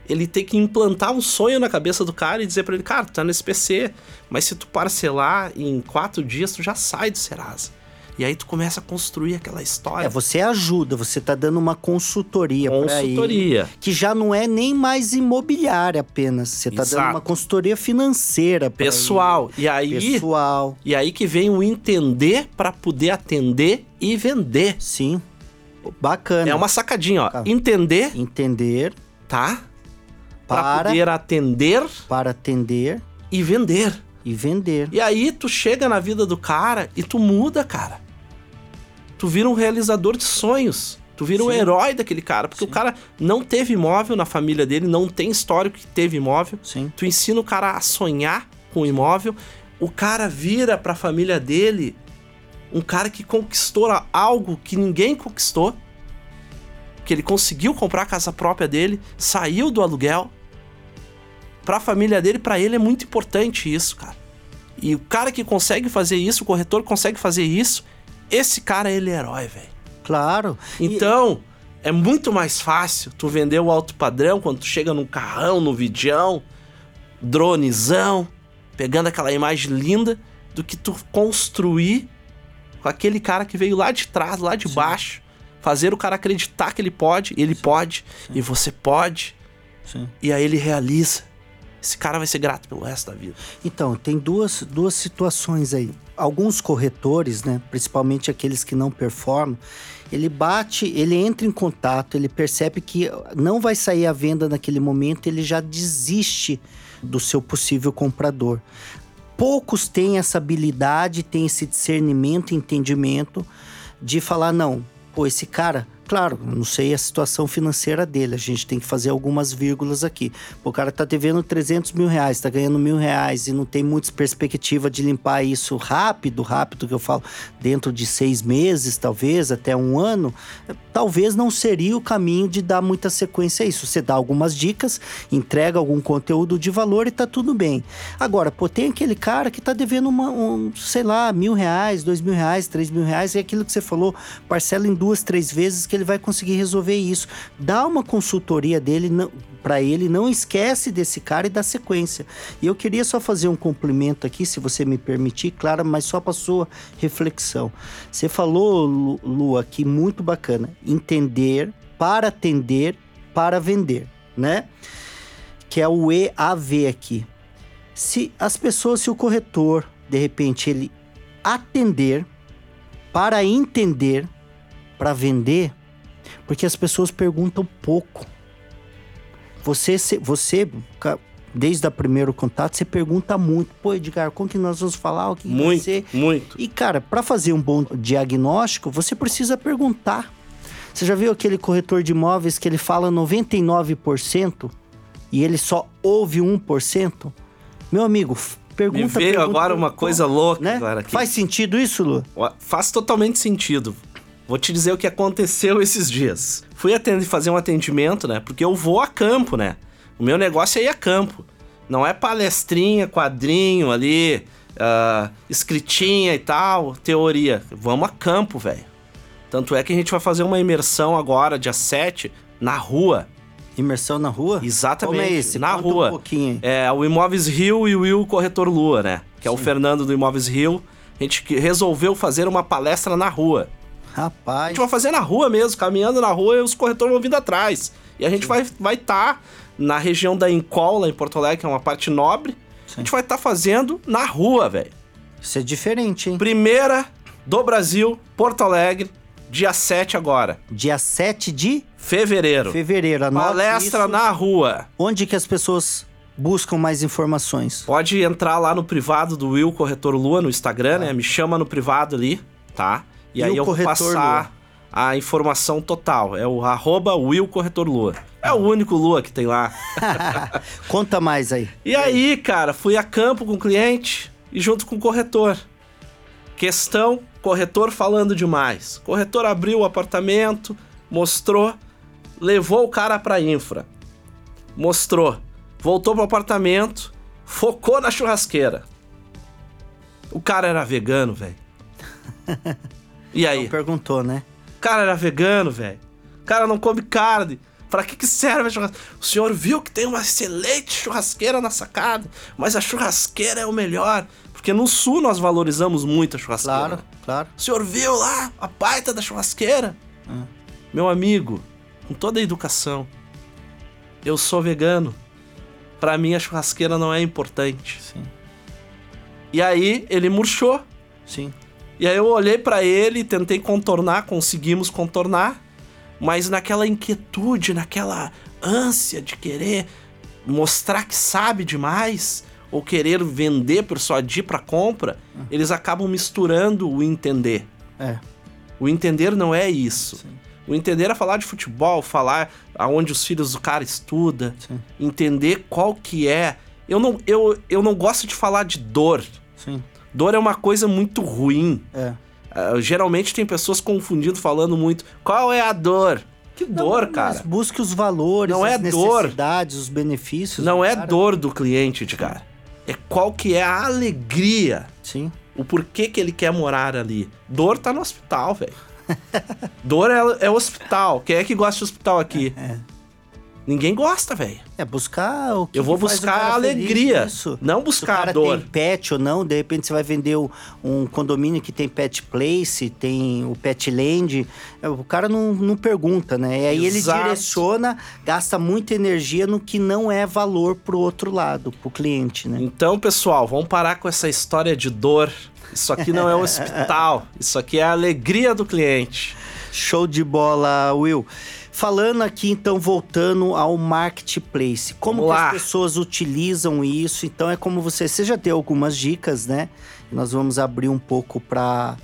Ele tem que implantar um sonho na cabeça do cara e dizer para ele, cara, tu tá nesse PC, mas se tu parcelar em quatro dias, tu já sai do Serasa. E aí tu começa a construir aquela história. É, você ajuda, você tá dando uma consultoria, consultoria. Ele, que já não é nem mais imobiliária apenas. Você tá Exato. dando uma consultoria financeira pessoal. Ele. E aí pessoal. E aí que vem o entender para poder atender e vender. Sim. Bacana. É uma sacadinha, ó. Entender. Entender. Tá? Para poder atender, para atender e vender. E vender. E aí tu chega na vida do cara e tu muda, cara. Tu vira um realizador de sonhos. Tu vira Sim. um herói daquele cara, porque Sim. o cara não teve imóvel na família dele, não tem histórico que teve imóvel. Sim. Tu ensina o cara a sonhar com o imóvel. O cara vira para a família dele um cara que conquistou algo que ninguém conquistou. Que ele conseguiu comprar a casa própria dele, saiu do aluguel Pra família dele, pra ele é muito importante isso, cara. E o cara que consegue fazer isso, o corretor consegue fazer isso, esse cara ele é herói, velho. Claro. Então, e... é muito mais fácil tu vender o alto padrão quando tu chega num carrão, no vidião, dronezão, pegando aquela imagem linda, do que tu construir com aquele cara que veio lá de trás, lá de Sim. baixo, fazer o cara acreditar que ele pode, ele Sim. pode, Sim. e você pode. E aí ele realiza. Esse cara vai ser grato pelo resto da vida. Então, tem duas, duas situações aí. Alguns corretores, né, principalmente aqueles que não performam, ele bate, ele entra em contato, ele percebe que não vai sair a venda naquele momento, ele já desiste do seu possível comprador. Poucos têm essa habilidade, têm esse discernimento, entendimento de falar: não, pô, esse cara Claro, não sei a situação financeira dele, a gente tem que fazer algumas vírgulas aqui. O cara tá devendo 300 mil reais, tá ganhando mil reais e não tem muita perspectiva de limpar isso rápido, rápido que eu falo, dentro de seis meses, talvez, até um ano, talvez não seria o caminho de dar muita sequência a isso. Você dá algumas dicas, entrega algum conteúdo de valor e tá tudo bem. Agora, pô, tem aquele cara que tá devendo uma, um, sei lá, mil reais, dois mil reais, três mil reais, é aquilo que você falou, parcela em duas, três vezes que ele vai conseguir resolver isso. Dá uma consultoria dele para ele, não esquece desse cara e dá sequência. E eu queria só fazer um cumprimento aqui, se você me permitir, claro, mas só para sua reflexão. Você falou, Lu, Lu, aqui muito bacana, entender para atender para vender, né? Que é o EAV aqui. Se as pessoas, se o corretor, de repente, ele atender para entender, para vender, porque as pessoas perguntam pouco. Você, você desde o primeiro contato, você pergunta muito. Pô, Edgar, como que nós vamos falar? O que muito, vai ser? Muito. E, cara, para fazer um bom diagnóstico, você precisa perguntar. Você já viu aquele corretor de imóveis que ele fala 99% e ele só ouve 1%? Meu amigo, pergunta. Me veio pergunta, agora uma coisa louca né? Faz sentido isso, Lu? Faz totalmente sentido. Vou te dizer o que aconteceu esses dias. Fui atender, fazer um atendimento, né? Porque eu vou a campo, né? O meu negócio é ir a campo. Não é palestrinha, quadrinho ali, uh, escritinha e tal, teoria. Vamos a campo, velho. Tanto é que a gente vai fazer uma imersão agora, dia 7, na rua. Imersão na rua? Exatamente. Como é esse? Na Conta rua. Um pouquinho. É o Imóveis Rio e o Will Corretor Lua, né? Que Sim. é o Fernando do Imóveis Rio. A gente resolveu fazer uma palestra na rua. Rapaz. A gente vai fazer na rua mesmo, caminhando na rua e os corretores vão vindo atrás. E a gente Sim. vai estar vai tá na região da Incol, lá em Porto Alegre, que é uma parte nobre. Sim. A gente vai estar tá fazendo na rua, velho. Isso é diferente, hein? Primeira do Brasil, Porto Alegre, dia 7 agora. Dia 7 de fevereiro. Fevereiro, anote Palestra isso. na rua. Onde que as pessoas buscam mais informações? Pode entrar lá no privado do Will Corretor Lua no Instagram, ah. né? Me chama no privado ali, tá? E, e aí eu vou passar Lua? a informação total. É o arroba Will Corretor Lua. É o único Lua que tem lá. Conta mais aí. E aí, cara, fui a campo com o cliente e junto com o corretor. Questão, corretor falando demais. Corretor abriu o apartamento, mostrou, levou o cara pra infra. Mostrou. Voltou pro apartamento, focou na churrasqueira. O cara era vegano, velho. E aí? Não perguntou, né? O cara era vegano, velho. O cara não come carne. Pra que, que serve a churrasqueira? O senhor viu que tem uma excelente churrasqueira na sacada, mas a churrasqueira é o melhor. Porque no sul nós valorizamos muito a churrasqueira. Claro, claro. O senhor viu lá a baita da churrasqueira? Hum. Meu amigo, com toda a educação, eu sou vegano. Para mim a churrasqueira não é importante. Sim. E aí ele murchou. Sim. E aí eu olhei para ele, tentei contornar, conseguimos contornar, mas naquela inquietude, naquela ânsia de querer mostrar que sabe demais ou querer vender, persuadir para compra, uhum. eles acabam misturando o entender. É. O entender não é isso. Sim. O entender é falar de futebol, falar aonde os filhos do cara estudam, Sim. entender qual que é. Eu não, eu, eu não gosto de falar de dor. Sim. Dor é uma coisa muito ruim. É. Uh, geralmente tem pessoas confundindo, falando muito. Qual é a dor? Que dor, Não, cara. mas busque os valores, Não é as dor. necessidades, os benefícios. Não é cara. dor do cliente, Edgar. É qual que é a alegria. Sim. O porquê que ele quer morar ali. Dor tá no hospital, velho. Dor é, é hospital. Quem é que gosta de hospital aqui? Ninguém gosta, velho. É buscar o que Eu vou buscar a alegria, isso. não Se o buscar cara a dor. tem pet ou não, de repente você vai vender o- um condomínio que tem pet place, tem o pet land, é, o cara não, não pergunta, né? E aí Exato. ele direciona, gasta muita energia no que não é valor pro outro lado, pro cliente, né? Então, pessoal, vamos parar com essa história de dor. Isso aqui não é um hospital. Isso aqui é a alegria do cliente. Show de bola, Will. Falando aqui, então, voltando ao marketplace. Como as pessoas utilizam isso? Então, é como você... Você já deu algumas dicas, né? Nós vamos abrir um pouco para...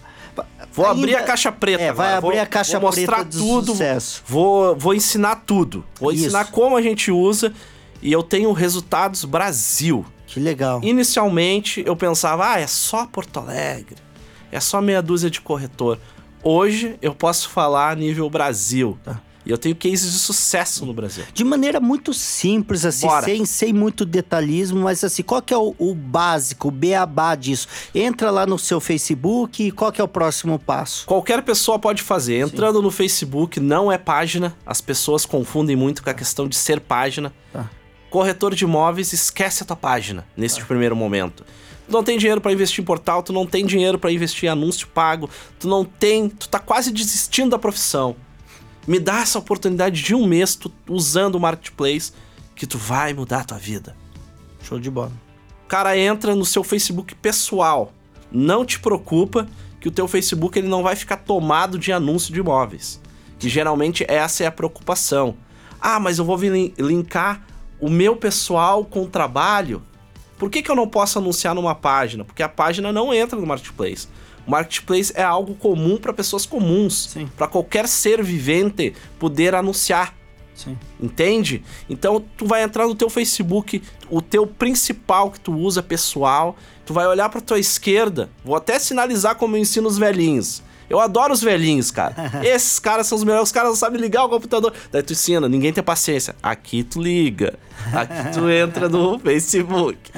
Vou abrir a caixa preta. É, vai abrir a caixa vou mostrar preta do tudo. sucesso. Vou, vou ensinar tudo. Vou Isso. ensinar como a gente usa. E eu tenho resultados Brasil. Que legal. Inicialmente eu pensava, ah, é só Porto Alegre, é só meia dúzia de corretor. Hoje eu posso falar a nível Brasil. Tá. E eu tenho cases de sucesso no Brasil. De maneira muito simples, assim, Bora. sem, sem muito detalhismo, mas assim, qual que é o, o básico, o beabá disso? Entra lá no seu Facebook e qual que é o próximo passo? Qualquer pessoa pode fazer. Entrando no Facebook, não é página. As pessoas confundem muito com a questão de ser página. Tá. Corretor de imóveis, esquece a tua página nesse primeiro momento. Tu não tem dinheiro pra investir em portal, tu não tem dinheiro pra investir em anúncio pago, tu não tem, tu tá quase desistindo da profissão. Me dá essa oportunidade de um mês tu, usando o marketplace que tu vai mudar a tua vida. Show de bola. O cara entra no seu Facebook pessoal. Não te preocupa que o teu Facebook ele não vai ficar tomado de anúncio de imóveis. Que geralmente essa é a preocupação. Ah, mas eu vou lin- linkar o meu pessoal com o trabalho. Por que, que eu não posso anunciar numa página? Porque a página não entra no marketplace. O marketplace é algo comum para pessoas comuns, para qualquer ser vivente poder anunciar. Sim. Entende? Então tu vai entrar no teu Facebook, o teu principal que tu usa pessoal, tu vai olhar pra tua esquerda. Vou até sinalizar como eu ensino os velhinhos. Eu adoro os velhinhos, cara. Esses caras são os melhores, os caras não sabem ligar o computador. Daí tu ensina, ninguém tem paciência. Aqui tu liga. Aqui tu entra no Facebook.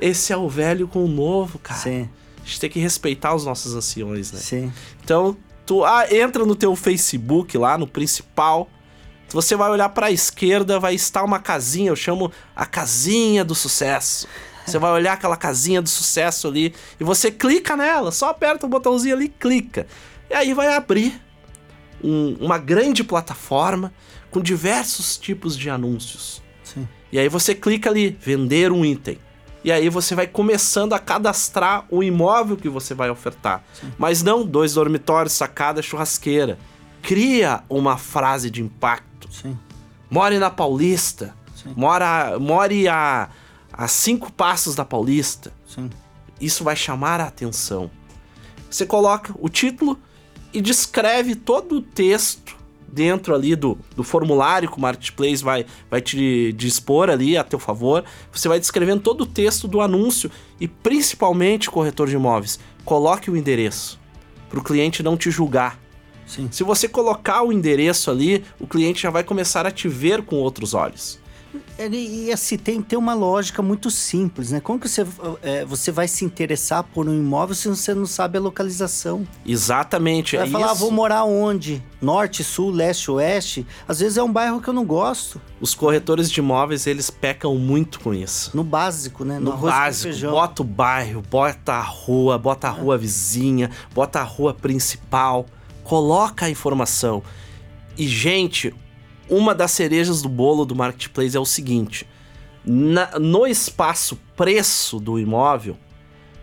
Esse é o velho com o novo, cara. Sim, A gente tem que respeitar os nossos anciões, né? sim. Então, tu ah, entra no teu Facebook lá, no principal. Você vai olhar pra esquerda, vai estar uma casinha, eu chamo a casinha do sucesso. Você vai olhar aquela casinha do sucesso ali e você clica nela, só aperta o botãozinho ali e clica. E aí vai abrir um- uma grande plataforma com diversos tipos de anúncios. Sim. E aí você clica ali, vender um item. E aí você vai começando a cadastrar o imóvel que você vai ofertar. Mas não dois dormitórios, sacada, churrasqueira. Cria uma frase de impacto. Sim. More na Paulista. Sim. Mora, more a, a cinco passos da Paulista. Sim. Isso vai chamar a atenção. Você coloca o título e descreve todo o texto dentro ali do, do formulário que o Marketplace vai, vai te dispor ali a teu favor. Você vai descrevendo todo o texto do anúncio e principalmente, corretor de imóveis, coloque o endereço para o cliente não te julgar. Sim. Se você colocar o endereço ali, o cliente já vai começar a te ver com outros olhos. E, assim, tem, tem uma lógica muito simples, né? Como que você, é, você vai se interessar por um imóvel se você não sabe a localização? Exatamente, Vai é falar, ah, vou morar onde? Norte, sul, leste, oeste? Às vezes é um bairro que eu não gosto. Os corretores de imóveis, eles pecam muito com isso. No básico, né? No com básico, bota o bairro, bota a rua, bota a rua vizinha, bota a rua principal, coloca a informação. E, gente, uma das cerejas do bolo do Marketplace é o seguinte: na- no espaço preço do imóvel,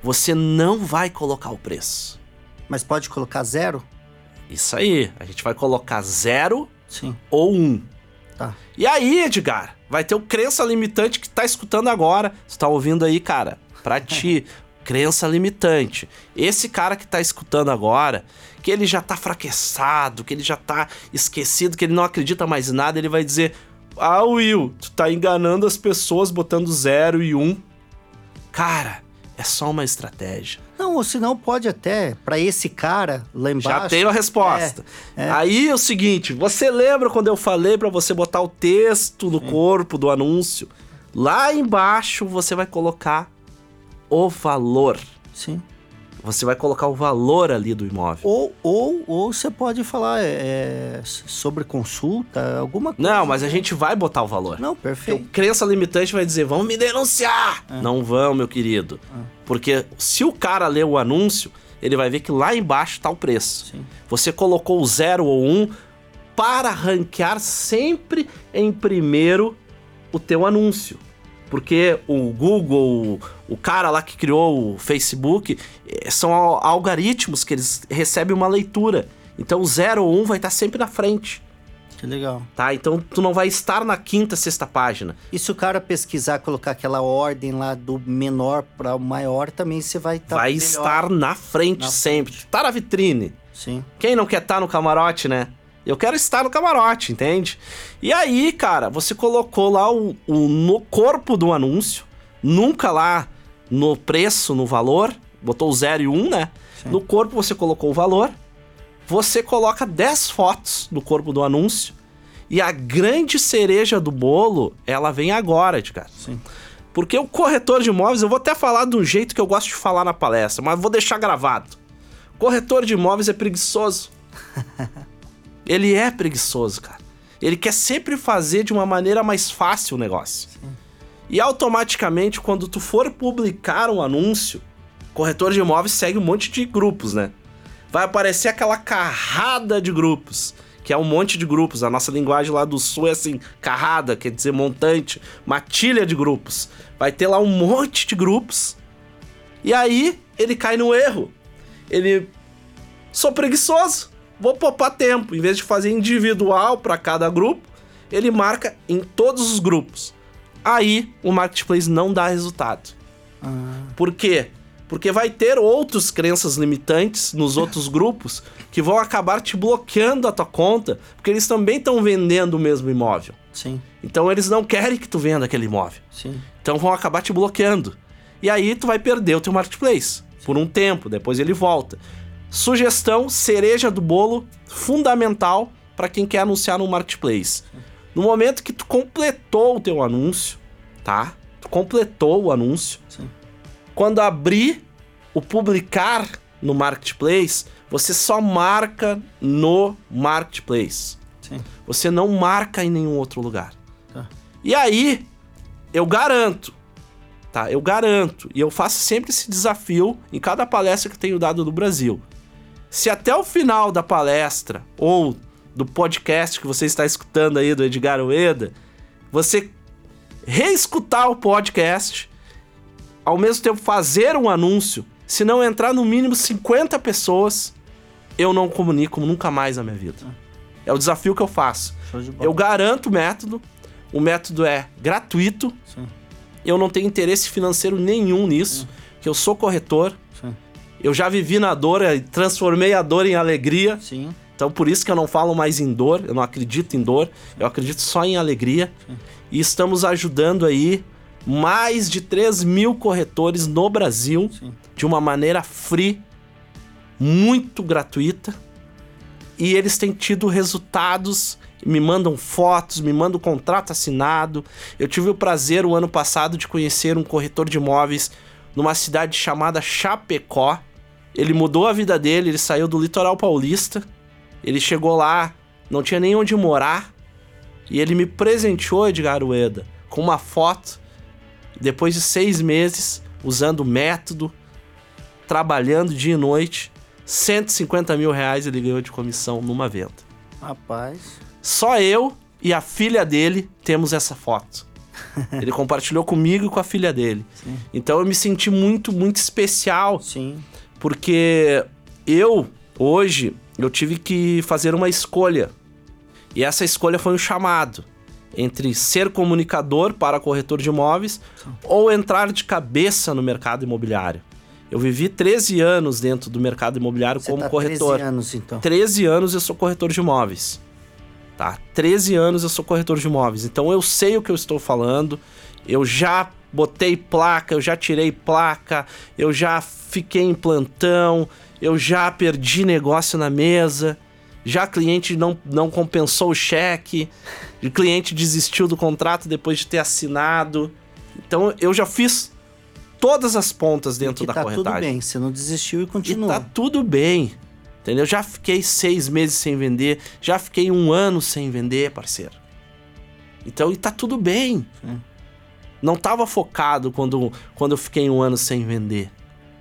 você não vai colocar o preço. Mas pode colocar zero? Isso aí, a gente vai colocar zero Sim. ou um. Tá. E aí, Edgar, vai ter o crença limitante que tá escutando agora. Você tá ouvindo aí, cara? Pra ti, crença limitante. Esse cara que tá escutando agora, que ele já tá fraqueçado, que ele já tá esquecido, que ele não acredita mais em nada, ele vai dizer: Ah, Will, tu tá enganando as pessoas botando zero e um. Cara, é só uma estratégia. Não, Não, ou senão pode até, para esse cara lá embaixo. Já tenho a resposta. É, é. Aí é o seguinte, você lembra quando eu falei para você botar o texto no Sim. corpo do anúncio? Lá embaixo você vai colocar o valor. Sim. Você vai colocar o valor ali do imóvel. Ou, ou, ou você pode falar é, sobre consulta, alguma coisa. Não, mas a gente vai botar o valor. Não, perfeito. Porque crença limitante vai dizer, vão me denunciar. É. Não vão, meu querido. É. Porque se o cara ler o anúncio, ele vai ver que lá embaixo está o preço. Sim. Você colocou o zero ou um para ranquear sempre em primeiro o teu anúncio. Porque o Google, o cara lá que criou o Facebook, eh, são algoritmos que eles recebem uma leitura. Então o 0 ou 1 um vai estar sempre na frente. Que legal. Tá? Então tu não vai estar na quinta, sexta página. E se o cara pesquisar, colocar aquela ordem lá do menor para o maior, também você vai estar. Tá vai melhor. estar na frente na sempre. Frente. Tá na vitrine. Sim. Quem não quer estar tá no camarote, né? Eu quero estar no camarote, entende? E aí, cara, você colocou lá o, o no corpo do anúncio, nunca lá no preço, no valor, botou o 0 e 1, um, né? Sim. No corpo você colocou o valor, você coloca 10 fotos no corpo do anúncio, e a grande cereja do bolo, ela vem agora, Edgar. Sim. Porque o corretor de imóveis, eu vou até falar de um jeito que eu gosto de falar na palestra, mas vou deixar gravado. Corretor de imóveis é preguiçoso. Ele é preguiçoso, cara. Ele quer sempre fazer de uma maneira mais fácil o negócio. Sim. E automaticamente, quando tu for publicar um anúncio, corretor de imóveis segue um monte de grupos, né? Vai aparecer aquela carrada de grupos, que é um monte de grupos. A nossa linguagem lá do sul é assim, carrada, quer dizer montante, matilha de grupos. Vai ter lá um monte de grupos. E aí ele cai no erro. Ele sou preguiçoso vou poupar tempo. Em vez de fazer individual para cada grupo, ele marca em todos os grupos. Aí o marketplace não dá resultado. Ah. Por quê? Porque vai ter outras crenças limitantes nos outros grupos que vão acabar te bloqueando a tua conta, porque eles também estão vendendo o mesmo imóvel. Sim. Então eles não querem que tu venda aquele imóvel. Sim. Então vão acabar te bloqueando. E aí tu vai perder o teu marketplace por um tempo, depois ele volta. Sugestão, cereja do bolo, fundamental para quem quer anunciar no marketplace. No momento que tu completou o teu anúncio, tá? Tu completou o anúncio. Sim. Quando abrir o publicar no marketplace, você só marca no marketplace. Sim. Você não marca em nenhum outro lugar. Tá. E aí, eu garanto, tá? Eu garanto, e eu faço sempre esse desafio em cada palestra que eu tenho dado no Brasil. Se até o final da palestra ou do podcast que você está escutando aí do Edgar Ueda, você reescutar o podcast, ao mesmo tempo fazer um anúncio, se não entrar no mínimo 50 pessoas, eu não comunico nunca mais na minha vida. É o desafio que eu faço. Eu garanto o método, o método é gratuito. Sim. Eu não tenho interesse financeiro nenhum nisso, Sim. que eu sou corretor. Eu já vivi na dor, transformei a dor em alegria. Sim. Então por isso que eu não falo mais em dor, eu não acredito em dor, eu acredito só em alegria. Sim. E estamos ajudando aí mais de 3 mil corretores no Brasil Sim. de uma maneira free, muito gratuita. E eles têm tido resultados, me mandam fotos, me mandam contrato assinado. Eu tive o prazer o ano passado de conhecer um corretor de imóveis numa cidade chamada Chapecó. Ele mudou a vida dele, ele saiu do litoral paulista. Ele chegou lá, não tinha nem onde morar. E ele me presenteou, Edgar Ueda, com uma foto. Depois de seis meses, usando o método, trabalhando dia e noite, 150 mil reais ele ganhou de comissão numa venda. Rapaz. Só eu e a filha dele temos essa foto. ele compartilhou comigo e com a filha dele. Sim. Então eu me senti muito, muito especial. Sim. Porque eu, hoje, eu tive que fazer uma escolha. E essa escolha foi um chamado entre ser comunicador para corretor de imóveis Sim. ou entrar de cabeça no mercado imobiliário. Eu vivi 13 anos dentro do mercado imobiliário Você como tá corretor. 13 anos, então. 13 anos eu sou corretor de imóveis. Tá? 13 anos eu sou corretor de imóveis. Então eu sei o que eu estou falando. Eu já botei placa, eu já tirei placa, eu já fiquei em plantão, eu já perdi negócio na mesa, já cliente não, não compensou o cheque, o cliente desistiu do contrato depois de ter assinado. Então eu já fiz todas as pontas dentro da tá corretagem. tudo bem, você não desistiu e continuou. E tá tudo bem. Entendeu? Já fiquei seis meses sem vender, já fiquei um ano sem vender, parceiro. Então, e tá tudo bem. Sim. Não tava focado quando, quando eu fiquei um ano sem vender.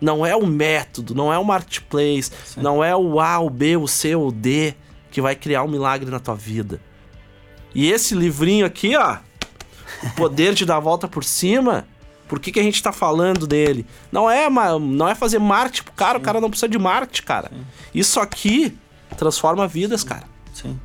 Não é o método, não é o marketplace, Sim. não é o A, o B, o C ou o D que vai criar um milagre na tua vida. E esse livrinho aqui, ó, o poder de dar a volta por cima, por que, que a gente tá falando dele? Não é, não é fazer marketing pro cara, Sim. o cara não precisa de marketing, cara. Sim. Isso aqui transforma vidas, cara. Sim.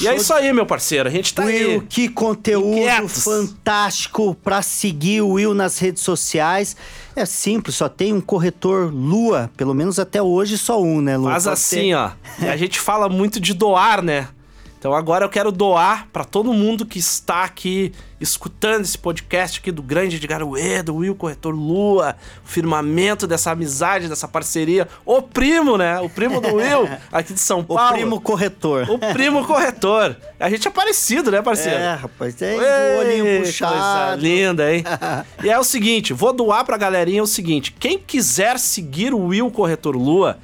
E é isso aí, meu parceiro. A gente tá Will, aí. que conteúdo inquietos. fantástico para seguir o Will nas redes sociais. É simples, só tem um corretor Lua, pelo menos até hoje só um, né, Lua? Pode assim, ter... ó. a gente fala muito de doar, né? Então agora eu quero doar para todo mundo que está aqui escutando esse podcast aqui do grande Edgar Ueda, Will Corretor Lua, o firmamento dessa amizade, dessa parceria. O primo, né? O primo do Will, aqui de São Paulo. O primo corretor. O primo corretor. A gente é parecido, né, parceiro? É, rapaz, tem o olhinho puxado. Coisa linda, hein? e é o seguinte, vou doar pra galerinha o seguinte, quem quiser seguir o Will Corretor Lua,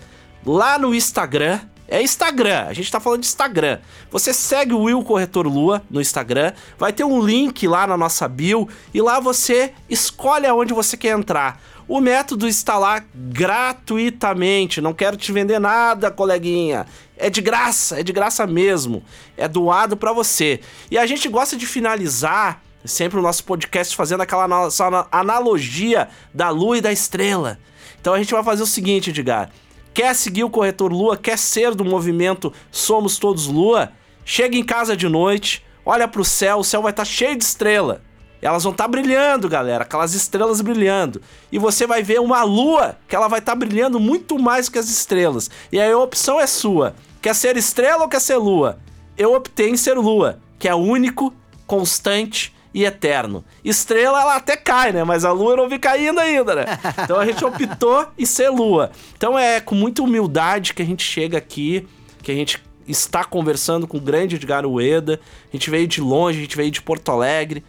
lá no Instagram é Instagram, a gente tá falando de Instagram. Você segue o Will Corretor Lua no Instagram, vai ter um link lá na nossa bio e lá você escolhe aonde você quer entrar. O método está lá gratuitamente, não quero te vender nada, coleguinha. É de graça, é de graça mesmo. É doado para você. E a gente gosta de finalizar sempre o nosso podcast fazendo aquela nossa analogia da lua e da estrela. Então a gente vai fazer o seguinte, Edgar. Quer seguir o corretor Lua? Quer ser do movimento Somos Todos Lua? Chega em casa de noite, olha pro céu, o céu vai estar tá cheio de estrela. Elas vão estar tá brilhando, galera, aquelas estrelas brilhando. E você vai ver uma lua que ela vai estar tá brilhando muito mais que as estrelas. E aí a opção é sua. Quer ser estrela ou quer ser lua? Eu optei em ser lua, que é único, constante e eterno. Estrela, ela até cai, né? Mas a lua eu não vi caindo ainda, né? Então a gente optou em ser lua. Então é com muita humildade que a gente chega aqui, que a gente está conversando com o grande Edgar Ueda. A gente veio de longe, a gente veio de Porto Alegre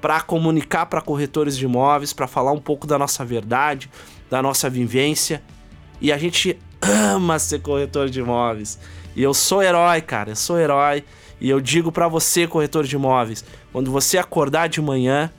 para comunicar para corretores de imóveis, para falar um pouco da nossa verdade, da nossa vivência. E a gente ama ser corretor de imóveis. E eu sou herói, cara, eu sou herói. E eu digo para você, corretor de imóveis, quando você acordar de manhã,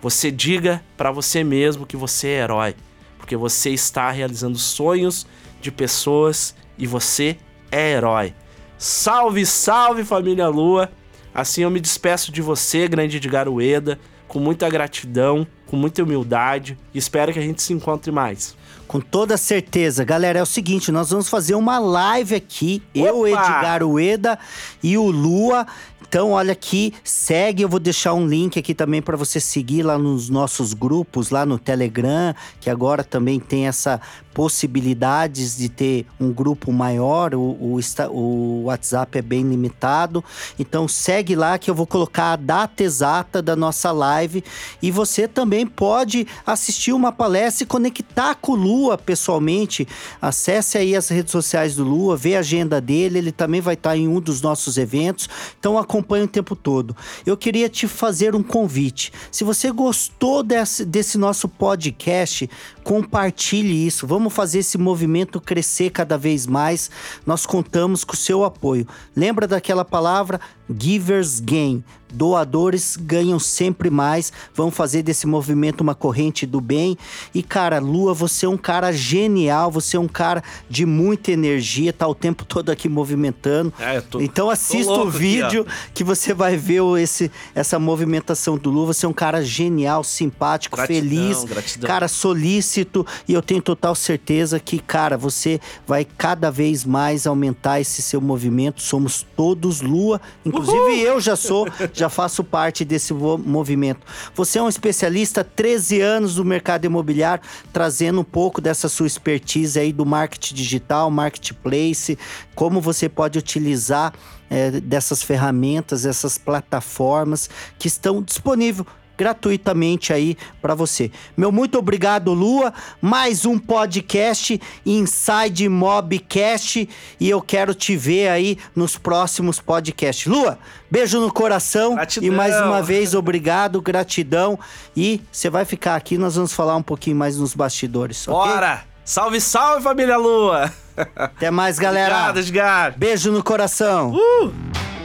você diga para você mesmo que você é herói, porque você está realizando sonhos de pessoas e você é herói. Salve, salve família Lua. Assim eu me despeço de você, grande Edgar Ueda, com muita gratidão, com muita humildade espero que a gente se encontre mais. Com toda certeza. Galera, é o seguinte, nós vamos fazer uma live aqui, Opa! eu, Edgar Ueda e o Lua. Então, olha aqui, segue. Eu vou deixar um link aqui também para você seguir lá nos nossos grupos, lá no Telegram, que agora também tem essa possibilidades de ter um grupo maior, o, o, o, WhatsApp é bem limitado. Então segue lá que eu vou colocar a data exata da nossa live e você também pode assistir uma palestra e conectar com o Lua pessoalmente. Acesse aí as redes sociais do Lua, vê a agenda dele, ele também vai estar em um dos nossos eventos. Então acompanhe o tempo todo. Eu queria te fazer um convite. Se você gostou desse, desse nosso podcast, compartilhe isso. Vamos fazer esse movimento crescer cada vez mais. Nós contamos com o seu apoio. Lembra daquela palavra Givers Gain? doadores ganham sempre mais, vão fazer desse movimento uma corrente do bem. E cara, Lua, você é um cara genial, você é um cara de muita energia, tá o tempo todo aqui movimentando. É, tô, então assista o vídeo aqui, que você vai ver esse, essa movimentação do Lua. Você é um cara genial, simpático, gratidão, feliz, gratidão. cara solícito e eu tenho total certeza que, cara, você vai cada vez mais aumentar esse seu movimento. Somos todos Lua, inclusive Uhul! eu já sou, já já faço parte desse movimento. Você é um especialista, 13 anos do mercado imobiliário, trazendo um pouco dessa sua expertise aí do marketing digital, marketplace, como você pode utilizar é, dessas ferramentas, essas plataformas que estão disponíveis gratuitamente aí para você. Meu muito obrigado, Lua. Mais um podcast Inside Mobcast e eu quero te ver aí nos próximos podcasts. Lua, beijo no coração Gratidão. e mais uma vez obrigado, gratidão e você vai ficar aqui, nós vamos falar um pouquinho mais nos bastidores. Bora! Salve, salve, família Lua! Até mais, galera. Obrigado, Edgar! Beijo no coração. Uh!